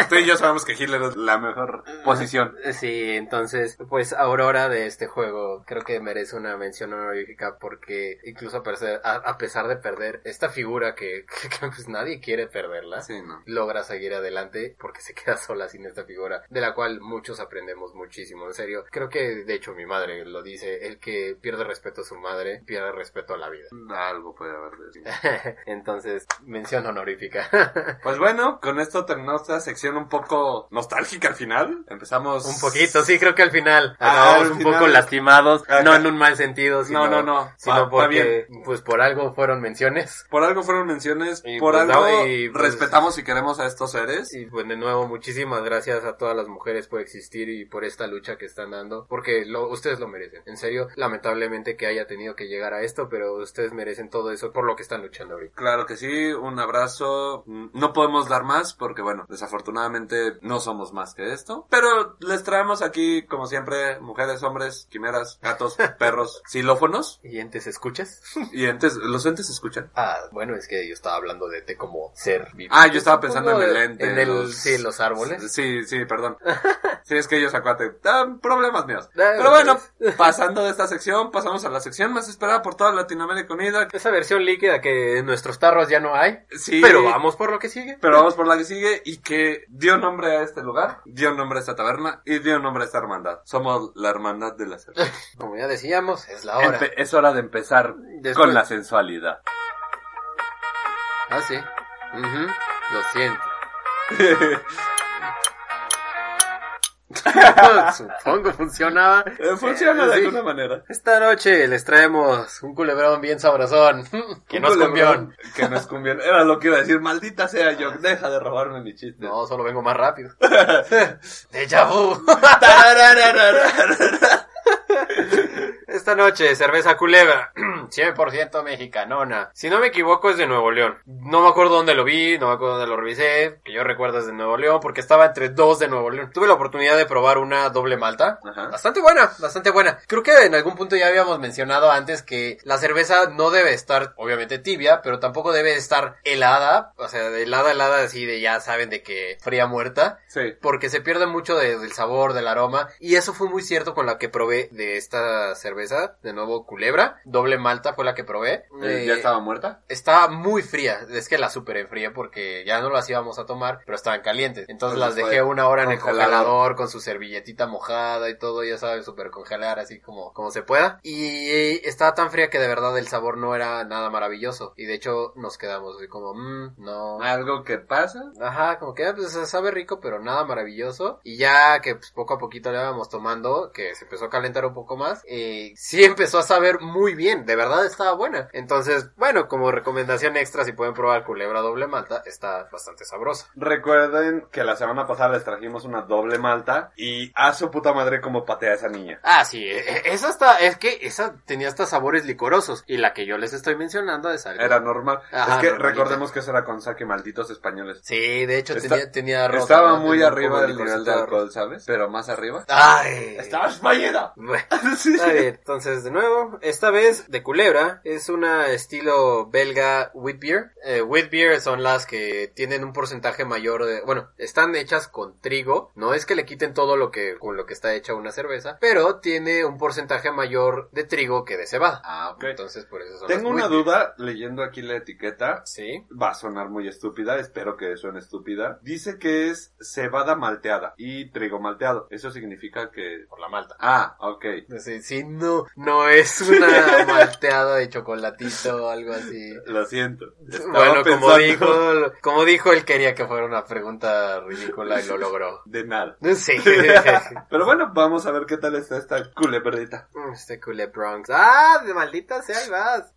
Tú y yo sabemos que Hitler es la mejor posición. Sí, entonces, pues Aurora de este juego creo que merece una mención honorífica porque incluso a pesar, a, a pesar de perder esta figura que, que, que, pues nadie quiere perderla, Sí, no. logra seguir adelante porque se queda sola sin esta figura, de la cual muchos aprendemos muchísimo, en serio. Creo que de hecho mi madre lo dice, el que pierde respeto a su madre, pierde respeto a la vida. Algo puede haber de. entonces, mención honorífica. Pues bueno, con esto terminamos esta sección un poco nostálgica al final. Empezamos... Un poquito, sí, creo que al final Ah, al un final. poco lastimados, Ajá. no en un mal sentido, sino, No, no, no. sino Va- va porque, pues por algo fueron menciones. Por algo fueron menciones, Y por pues, algo no, y pues- respetamos y queremos a estos seres. Y pues de nuevo, muchísimas gracias a todas las mujeres por existir y por esta lucha que están dando, porque lo, ustedes lo merecen. En serio, lamentablemente que haya tenido que llegar a esto, pero ustedes merecen todo eso por lo que están luchando ahorita. Claro que sí, un abrazo. Mm, No podemos dar más porque, bueno, desafortunadamente no somos más que esto. Pero les traemos aquí, como siempre, mujeres, hombres, quimeras, gatos, perros, xilófonos ¿Y entes escuchas? y entes. ¿Los entes escuchan? Ah, bueno, es que yo estaba hablando de te como ser vivo. Ah, yo estaba pensando en el ente. En el, los- sí, los árboles. Sí, sí, perdón. Sí, es que ellos acuate. Problemas míos. Ah, Pero bueno, pasando de esta sección, pasamos a la sección más esperada por toda Latinoamérica Unida. Esa versión líquida que que en nuestros tarros ya no hay. Sí. Pero vamos por lo que sigue. Pero vamos por la que sigue y que dio nombre a este lugar, dio nombre a esta taberna y dio nombre a esta hermandad. Somos la hermandad de la cerveza. Como ya decíamos, es la hora. Empe- es hora de empezar Después- con la sensualidad. Ah, sí. Lo siento. Supongo funcionaba. Eh, Funciona de Sí. alguna manera. Esta noche les traemos un culebrón bien sabrosón. Que no es culebrón cumbión. Que no es cumbión. Era lo que iba a decir. Maldita sea yo. Deja de robarme mi chiste. No, solo vengo más rápido. Deja vu. Esta noche, cerveza culebra, 100% mexicanona. Si no me equivoco es de Nuevo León. No me acuerdo dónde lo vi, no me acuerdo dónde lo revisé, que yo recuerdo es de Nuevo León porque estaba entre dos de Nuevo León. Tuve la oportunidad de probar una doble malta. Ajá. Bastante buena, bastante buena. Creo que en algún punto ya habíamos mencionado antes que la cerveza no debe estar, obviamente, tibia, pero tampoco debe estar helada. O sea, helada, helada, así de ya saben de que fría muerta Sí. porque se pierde mucho de- del sabor, del aroma, y eso fue muy cierto con la que probé de esta cerveza, de nuevo Culebra, doble malta fue la que probé. Eh, Eh, ¿Ya estaba muerta? Estaba muy fría, es que la super enfrié porque ya no las íbamos a tomar, pero estaban calientes. Entonces Entonces las dejé una hora en el congelador. con su servilletita mojada y todo, ya sabes, super congelar así como, como se pueda. Y eh, estaba tan fría que de verdad el sabor no era nada maravilloso. Y de hecho nos quedamos así como, mmm, no. ¿Algo que pasa? Ajá, como que ah, pues sabe rico, pero nada maravilloso. Y ya que pues, poco a poquito le íbamos tomando, que se empezó a calentar un poco más, eh, sí empezó a saber muy bien, de verdad estaba buena. Entonces, bueno, como recomendación extra, si pueden probar culebra doble malta, está bastante sabrosa. Recuerden que la semana pasada les trajimos una doble malta y a su puta madre como patea a esa niña. Ah, sí, e- e- esa está, es que esa tenía hasta sabores licorosos. Y la que yo les estoy mencionando es algo. Era normal. Ajá, es que normalita. recordemos que eso era con saque malditos españoles. Sí, de hecho Está- tenía, tenía rosa, Estaba ¿no? muy Tenía arriba del nivel de alcohol, ¿sabes? Pero más arriba. Ay. espallida! Bueno. Sí. Está bien, entonces de nuevo, esta vez de culebra, es una estilo belga wheat beer. Eh, wheat beer son las que tienen un porcentaje mayor de, bueno, están hechas con trigo, no es que le quiten todo lo que, con lo que está hecha una cerveza, pero tiene un porcentaje mayor de trigo que de cebada. Ah, ok. Entonces por eso son Tengo las una duda leyendo aquí la etiqueta. Sí. Va a sonar muy estúpida, espero que suene estúpida. Dice que es cebada malteada y trigo malteado. Eso significa que... Por la malta. Ah, ok. Sí, sí, no, no es una malteada de chocolatito o algo así. Lo siento. Bueno, como dijo, como dijo, él quería que fuera una pregunta ridícula y lo logró. De nada. Sí. Pero bueno, vamos a ver qué tal está esta culebrita. Este culé Bronx. Ah, de maldita sea, ahí vas.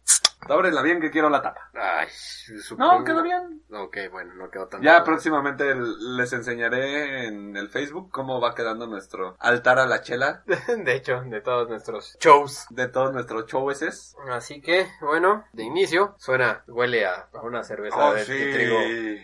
Ábrela bien que quiero la tapa. Ay, supongo- No, quedó bien. Ok, bueno, no quedó tan Ya mal. próximamente les enseñaré en el Facebook cómo va quedando nuestro altar a la chela De hecho, de todos nuestros shows. de todos nuestros showes. Así que, bueno, de inicio, suena, huele a, a una cerveza Oh, de, sí. de trigo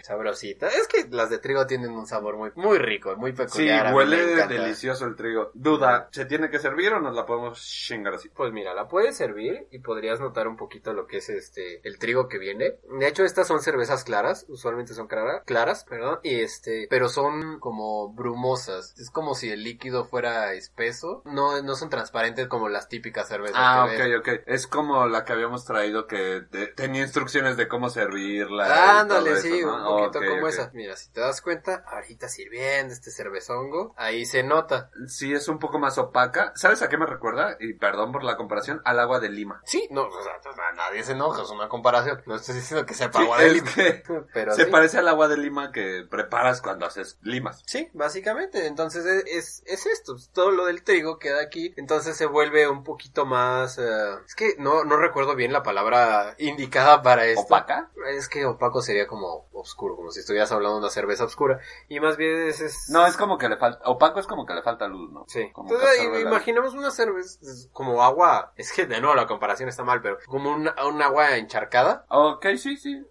sabrosita. Es que las de trigo tienen un sabor muy, muy rico, muy Sí, peculiar. me huele delicioso el trigo. Duda, ¿se tiene que servir o nos la podemos chingar así? Pues mira, la puedes servir y podrías notar un poquito lo que es este el trigo que viene. De hecho, estas son cervezas claras, usualmente son clara- claras, perdón, y este, pero son como brumosas. Es como si el líquido fuera espeso. No, no son transparentes como las típicas cervezas. Ah, que ves. ok, ok. Es como la que habíamos traído que te- tenía instrucciones de cómo servirla. y Ándale, sí, un poquito Ok, como esa. Mira, si te das cuenta, ahorita sirviendo este cervezongo, ahí se nota. Sí, es un poco más opaca. ¿Sabes a qué me recuerda? Y perdón por la comparación, al agua de lima. Sí, no, o sea, nadie se enoja, es una comparación. No estoy diciendo que sepa Sí, agua de lima. que Pero se sí. parece al agua de lima que preparas cuando haces limas. Sí, básicamente. Entonces es, es, es esto. Todo lo del trigo queda aquí. Entonces se vuelve un poquito más... eh, es que no, no recuerdo bien la palabra indicada para esto. ¿Opaca? Es que opaco sería como oscuro, como si estuvieras hablando de una cerveza oscura. Y más bien es... es- No, es como que le falta, opaco es como que le falta luz, ¿no? Sí. Como Entonces, la- imaginemos una cerveza como agua. Es que de nuevo la comparación está mal, pero como un, un agua encharcada. Ok, sí, sí.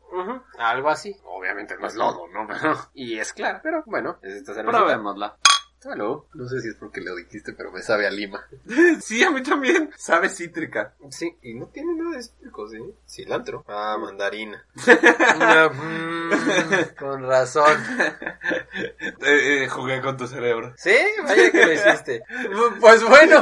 Algo así. Obviamente no es lodo, ¿no? y es claro, pero bueno, cerveza. Probémosla. Salud. No sé si es porque lo dijiste, pero me sabe a lima. Sí, a mí también. Sabe cítrica. Sí, y no tiene nada de cítrico, ¿sí? Cilantro. Ah, mandarina. Ah, mm, con razón. Eh, eh, jugué con tu cerebro. Sí, vaya que lo hiciste. Pues bueno,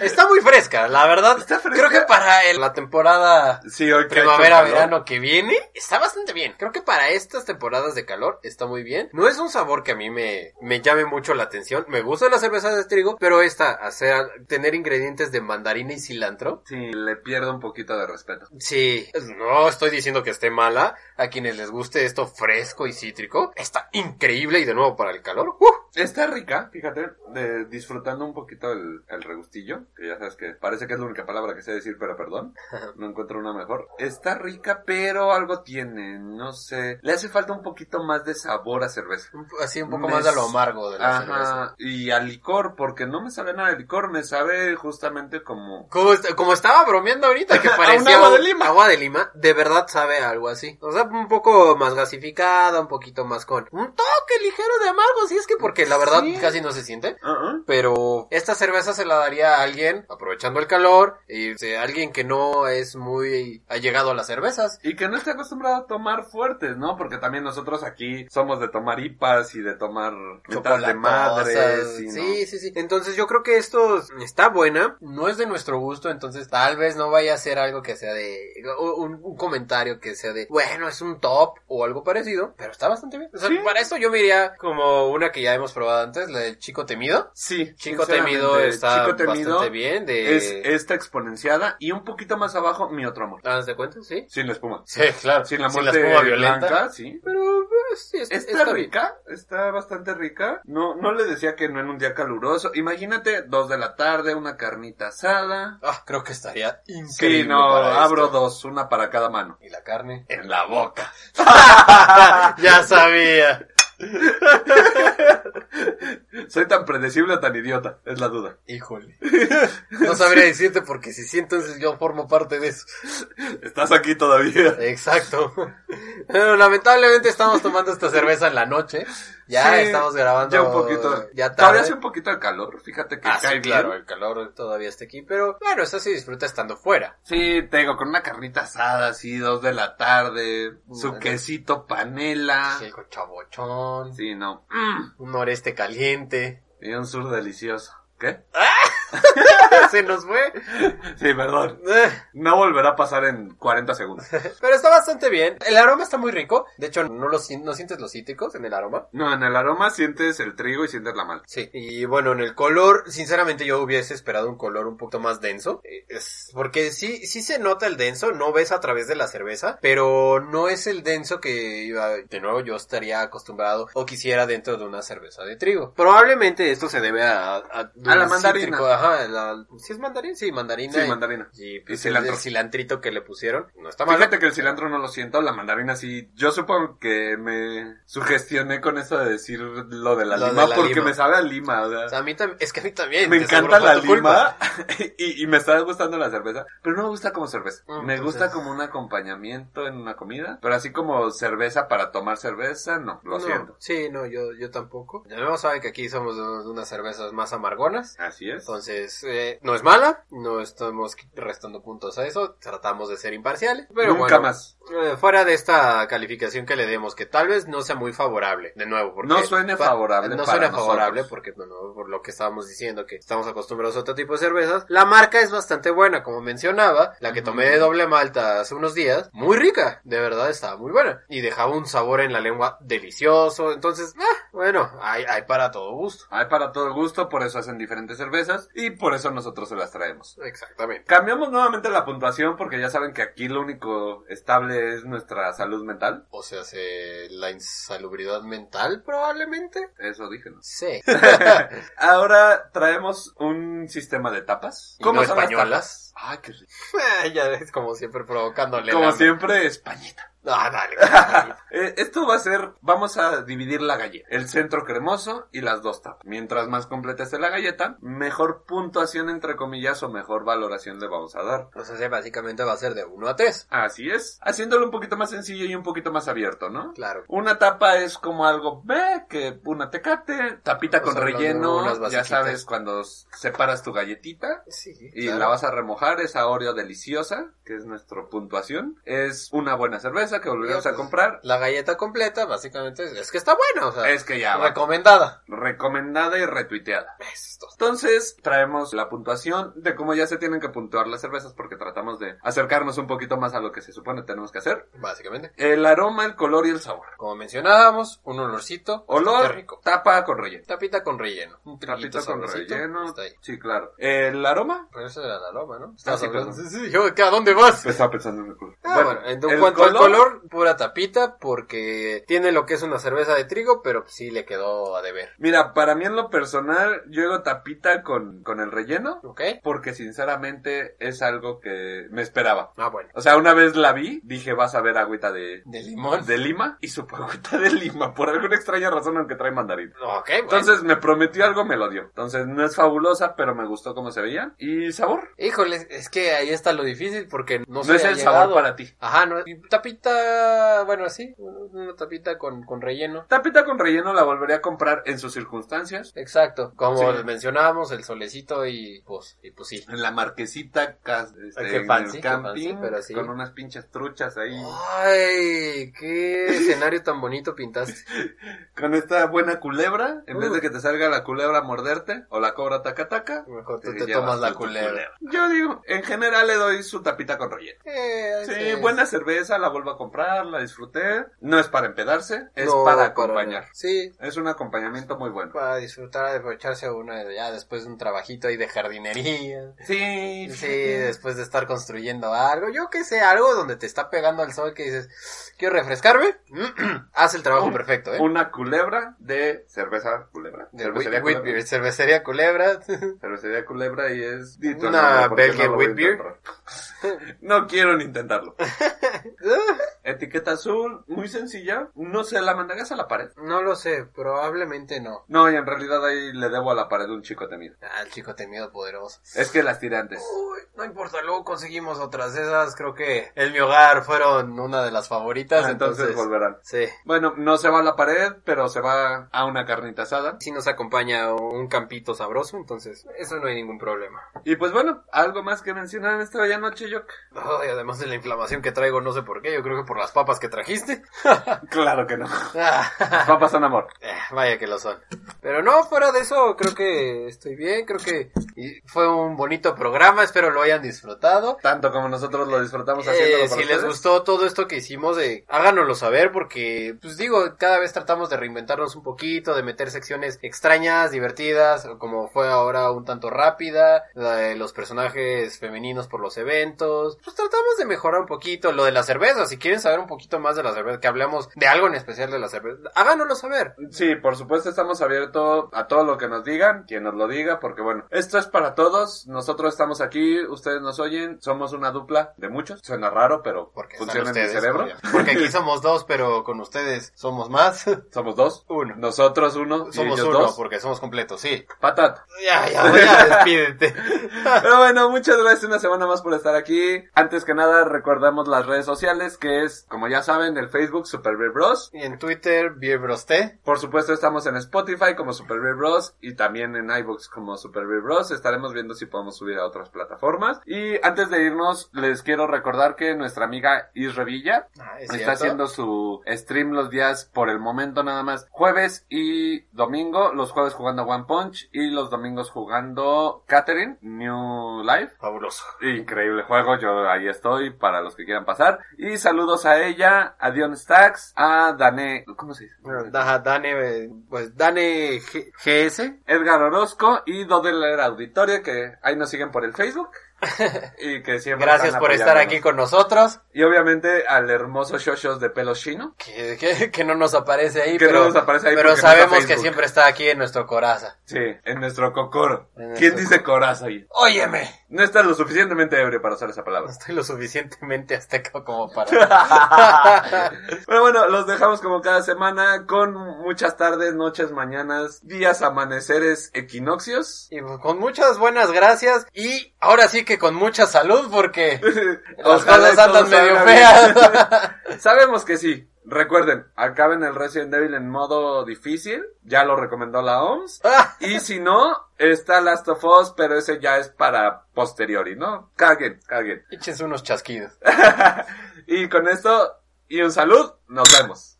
está muy fresca, la verdad. Está fresca. Creo que para el- la temporada Sí, hoy primavera-verano que viene, está bastante bien. Creo que para estas temporadas de calor está muy bien. No es un sabor que a mí me, me llame mucho la atención. Me gusta la cerveza de trigo, pero esta, hacer, tener ingredientes de mandarina y cilantro. Sí, le pierdo un poquito de respeto. Sí, no estoy diciendo que esté mala. A quienes les guste esto fresco y cítrico, está increíble y de nuevo para el calor. ¡uh! Está rica, fíjate, disfrutando un poquito el, el regustillo, que ya sabes que parece que es la única palabra que sé decir, pero perdón, no encuentro una mejor. Está rica, pero algo tiene, no sé, le hace falta un poquito más de sabor a cerveza. Así un poco Me más de lo amargo de la cerveza. Y a licor, porque no me sabe nada de licor, me sabe justamente como... Como, est- como estaba bromeando ahorita, que parecía agua de Lima. agua de lima, de verdad sabe algo así. O sea, un poco más gasificada, un poquito más con un toque ligero de amargo, si es que porque la verdad Sí. casi no se siente. Pero esta cerveza se la daría a alguien, aprovechando el calor, y alguien que no es muy allegado a las cervezas. Y que no esté acostumbrado a tomar fuertes, ¿no? Porque también nosotros aquí somos de tomar IPAs y de tomar de madres. Chocolatosas. y no. Sí, sí, sí. Entonces yo creo que esto está buena. No es de nuestro gusto, entonces tal vez no vaya a ser algo que sea de... Un, un comentario que sea de... Bueno, es un top o algo parecido, pero está bastante bien. O sea, Sí. para esto yo me iría como una que ya hemos probado antes, la del Chico Temido. Sí, Chico Temido está Chico Temido bastante bien. De... Es esta exponenciada y un poquito más abajo mi otro amor. ¿Te das de cuenta? Sí. Sin la espuma. Sí, claro. Sin la Sin espuma violenta. blanca, sí. Pero eh, sí, es- Está, está bien. rica, está bastante rica. No, no le decía que no en un día caluroso. Imagínate, dos de la tarde, una carnita asada. Ah, creo que estaría increíble. Sí, no, para abro esto. dos, una para cada mano. Y la carne. En la boca. ya sabía. Soy tan predecible o tan idiota, es la duda. Híjole. No sabría decirte porque si sí, entonces yo formo parte de eso. Estás aquí todavía. Exacto. Pero lamentablemente estamos tomando esta cerveza en la noche. Ya Sí, estamos grabando. Ya un poquito. Ya Todavía tarde. hace un poquito de calor, fíjate que Ah, sí, cae claro, bien. el calor todavía está aquí, pero bueno, esta se disfruta estando fuera. Sí, te digo, con una carnita asada, así, dos de la tarde, su quesito panela. Sí, chabochón, Sí, no. Mm. un noreste caliente. Y un sur delicioso. ¿Qué? se nos fue. Sí, perdón. No volverá a pasar en 40 segundos. Pero está bastante bien. El aroma está muy rico. De hecho, no, lo, no sientes los cítricos en el aroma. No, en el aroma sientes el trigo y sientes la malta. Sí, y bueno, en el color, sinceramente yo hubiese esperado un color un poquito más denso, Eh, es- porque sí, sí se nota el denso, no ves a través de la cerveza, pero no es el denso que iba, de nuevo yo estaría acostumbrado o quisiera dentro de una cerveza de trigo. Probablemente esto se debe a, a, A la mandarina. cítrico, ajá, la- ¿sí es mandarina? Sí, mandarina. Sí, y- mandarina. Y, Y pues, cilantro. el cilantrito que le pusieron, no está mal. Fíjate que el cilantro no lo siento, la mandarina sí. Yo supongo que me sugestioné con eso de decir lo de la Lo de lima la porque lima. me sabe a lima. o sea. O sea, a mí también, es que a mí también. me de encanta la lima y, y me está gustando la cerveza, pero no me gusta como cerveza. Mm, me entonces- gusta como un acompañamiento en una comida, pero así como cerveza para tomar cerveza, no, lo No, siento. Sí, no, yo, yo tampoco. Ya no sabe que aquí somos de de unas cervezas más amargonas. Así es. Entonces, eh, no es mala, no estamos restando puntos a eso, tratamos de ser imparciales. Pero Nunca bueno, más. eh, fuera de esta calificación que le demos, que tal vez no sea muy favorable, de nuevo, porque No suene favorable No para suena favorable porque, bueno, por lo que estábamos diciendo, que estamos acostumbrados a otro tipo de cervezas. La marca es bastante buena, como mencionaba, la que tomé de doble malta hace unos días, muy rica, de verdad estaba muy buena. Y dejaba un sabor en la lengua delicioso, entonces, ah, bueno, hay, hay para todo gusto. Hay para todo gusto, por eso hacen diferentes cervezas y por eso nosotros se las traemos. Exactamente. Cambiamos nuevamente la puntuación porque ya saben que aquí lo único estable es nuestra salud mental. O sea, se- la insalubridad mental probablemente. Eso dije, ¿no? Sí. Ahora traemos un sistema de tapas. ¿Y no son las españolas? tapas? Qué rico. ya es como siempre provocándole. Como siempre, españita. Ah, dale. Eh, esto va a ser, vamos a dividir la galleta, el centro cremoso y las dos tapas. Mientras más completa esté la galleta, mejor puntuación entre comillas o mejor valoración le vamos a dar. o sea, sí, básicamente va a ser de 1 a 3. Así es, haciéndolo un poquito más sencillo y un poquito más abierto, ¿no? Claro. Una tapa es como algo, ve, que una tecate, tapita O con sea, relleno, ya sabes, cuando separas tu galletita Sí. y la vas a remojar, esa Oreo deliciosa, que es nuestra puntuación, es una buena cerveza. Hamburguesa que volvimos a pues, comprar. La galleta completa, básicamente, es, que está buena, o sea, Es que ya va. recomendada. Recomendada y retuiteada. Esto. Entonces, traemos la puntuación de cómo ya se tienen que puntuar las cervezas porque tratamos de acercarnos un poquito más a lo que se supone tenemos que hacer. Básicamente. El aroma, el color y el sabor. Como mencionábamos, un olorcito. Olor, rico. tapa con relleno. Tapita con relleno. Un Tapita con relleno. Está ahí. Sí, claro. El aroma, Pero eso era la loma, ¿no? Ah, sí, sí, sí, yo, ¿qué, ¿a dónde vas? estaba pensando en el color. Ah, bueno, en el cuanto al color, pura tapita, porque tiene lo que es una cerveza de trigo, pero sí le quedó a deber. Mira, para mí en lo personal, yo hago tapita con, con el relleno. ¿Ok? Porque sinceramente es algo que me esperaba. Ah, bueno. O sea, una vez la vi, dije, vas a ver agüita de, De limón. de lima y supo agüita de lima, por alguna extraña razón, aunque trae mandarín. Ok, bueno. Entonces me prometió algo, me lo dio. Entonces no es fabulosa, pero me gustó cómo se veía. Y sabor. Híjole, es que ahí está lo difícil porque no, No, se es el llegado. sabor para ti. Ajá, no, y tapita, bueno, así, una tapita con, con relleno. Tapita con relleno la volvería a comprar en sus circunstancias. Exacto, como Sí. mencionábamos, el solecito y pues, y pues sí. En la marquesita este, en fancy, el camping, fancy, pero sí. con unas pinches truchas ahí. Ay, qué escenario tan bonito pintaste. Con esta buena culebra, en Uh. vez de que te salga la culebra a morderte o la cobra taca taca. Mejor tú te tomas la culebra. Yo digo, en general le doy su tapita con relleno. Eh, Sí, sí. buena cerveza, la vuelvo a comprar, la disfruté. No es para empedarse, es No, para acompañar. Sí, Es un acompañamiento muy bueno. para disfrutar, aprovecharse una ya después de un trabajito ahí de jardinería. Sí, Sí, después de estar construyendo algo, yo que sé, algo donde te está pegando el sol que dices, quiero refrescarme, haz el trabajo Un- perfecto, ¿eh? Una culebra de cerveza culebra. De cervecería Wheat- Wheat culebra. Beer, cervecería culebra. Cervecería culebra y es... Una porque Belgian no Wheat Beer. No quiero ni intentarlo. Etiqueta azul, muy sencilla. No sé, la mandagas a la pared. no lo sé, probablemente no. No, y en realidad ahí le debo a la pared un chico temido. Ah, el chico temido poderoso. Es que las tiré antes. Uy, no importa, luego conseguimos otras de esas, creo que el mi hogar fueron una de las favoritas, Ah, entonces, entonces, volverán. sí. Bueno, no se va a la pared, pero se va a una carnita asada. Sí nos acompaña un campito sabroso, entonces eso no hay ningún problema. Y pues bueno, algo más que mencionar en esta bella noche, Jock. Ay, además de la inflamación que traigo, no sé por qué, yo creo que por las papas que trajiste. Claro que no. Ah, Papas son amor. eh, Vaya que lo son. Pero no, fuera de eso, creo que estoy bien, creo que fue un bonito programa, espero lo hayan disfrutado. Tanto como nosotros lo disfrutamos Eh, haciéndolo si les ustedes. gustó todo esto que hicimos, eh, háganoslo saber porque, pues digo, cada vez tratamos de reinventarnos un poquito, de meter secciones extrañas, divertidas, como fue ahora un tanto rápida, la de los personajes femeninos por los eventos. Pues tratamos de mejorar un poquito lo de la cerveza. Si quieren saber un poquito más de la cerveza, que hablemos de algo en especial de la cerveza, háganoslo saber. Sí, por supuesto estamos abiertos a todo lo que nos digan, quien nos lo diga, porque bueno, esto es para todos, nosotros estamos aquí, ustedes nos oyen, somos una dupla de muchos, suena raro, pero Porque funciona en mi cerebro. obvio. Porque aquí somos dos, pero con ustedes somos más. Somos dos, Uno. nosotros uno, y Somos ellos uno, dos. porque somos completos, sí. Patat. Ya, ya, ya, despídete. Pero bueno, muchas gracias una semana más por estar aquí. Antes que nada, recordamos las redes sociales, que es, como ya saben, el Facebook Super Beer Bros. Y en Twitter, Bierbroste. Por supuesto, estamos en Spotify como Super Beer Bros. y también en iVoox como Super Beer Bros. Estaremos viendo si podemos subir a otras plataformas. Y antes de irnos, les quiero recordar que nuestra amiga Isre Villa Ah, es está cierto. haciendo su stream los días por el momento nada más jueves y domingo. Los jueves jugando One Punch y los domingos jugando Catherine New Life. Fabuloso. Increíble juego, yo ahí estoy para los que quieran pasar. Y saludos a ella, a Dion Stacks, a Dane, ¿cómo se dice? Dane, pues Dane G- GS. Edgar Orozco y Dodeler Auditorio que ahí nos siguen por el Facebook. y que siempre Gracias por estar aquí con nosotros. Y obviamente al hermoso Shoshos de pelo chino. Que, que, que no nos aparece ahí, Que pero, no nos aparece ahí pero no sabemos que siempre está aquí en nuestro coraza. Sí, en nuestro cocoro. En ¿Quién nuestro dice coraza ahí? Óyeme. No estás lo suficientemente ebrio para usar esa No palabra. estoy lo suficientemente azteca como para... Pero bueno, los dejamos como cada semana con muchas tardes, noches, mañanas, días, amaneceres, equinoccios. y con muchas buenas gracias. Y ahora sí que con mucha salud porque las cosas andan medio feas. Sabemos que sí. Recuerden, acaben el Resident Evil en modo difícil. Ya lo recomendó la OMS. Y si no, está Last of Us, pero ese ya es para posteriori, ¿no? Caguen, caguen. Échense unos chasquidos. y con esto, y un salud. Nos vemos.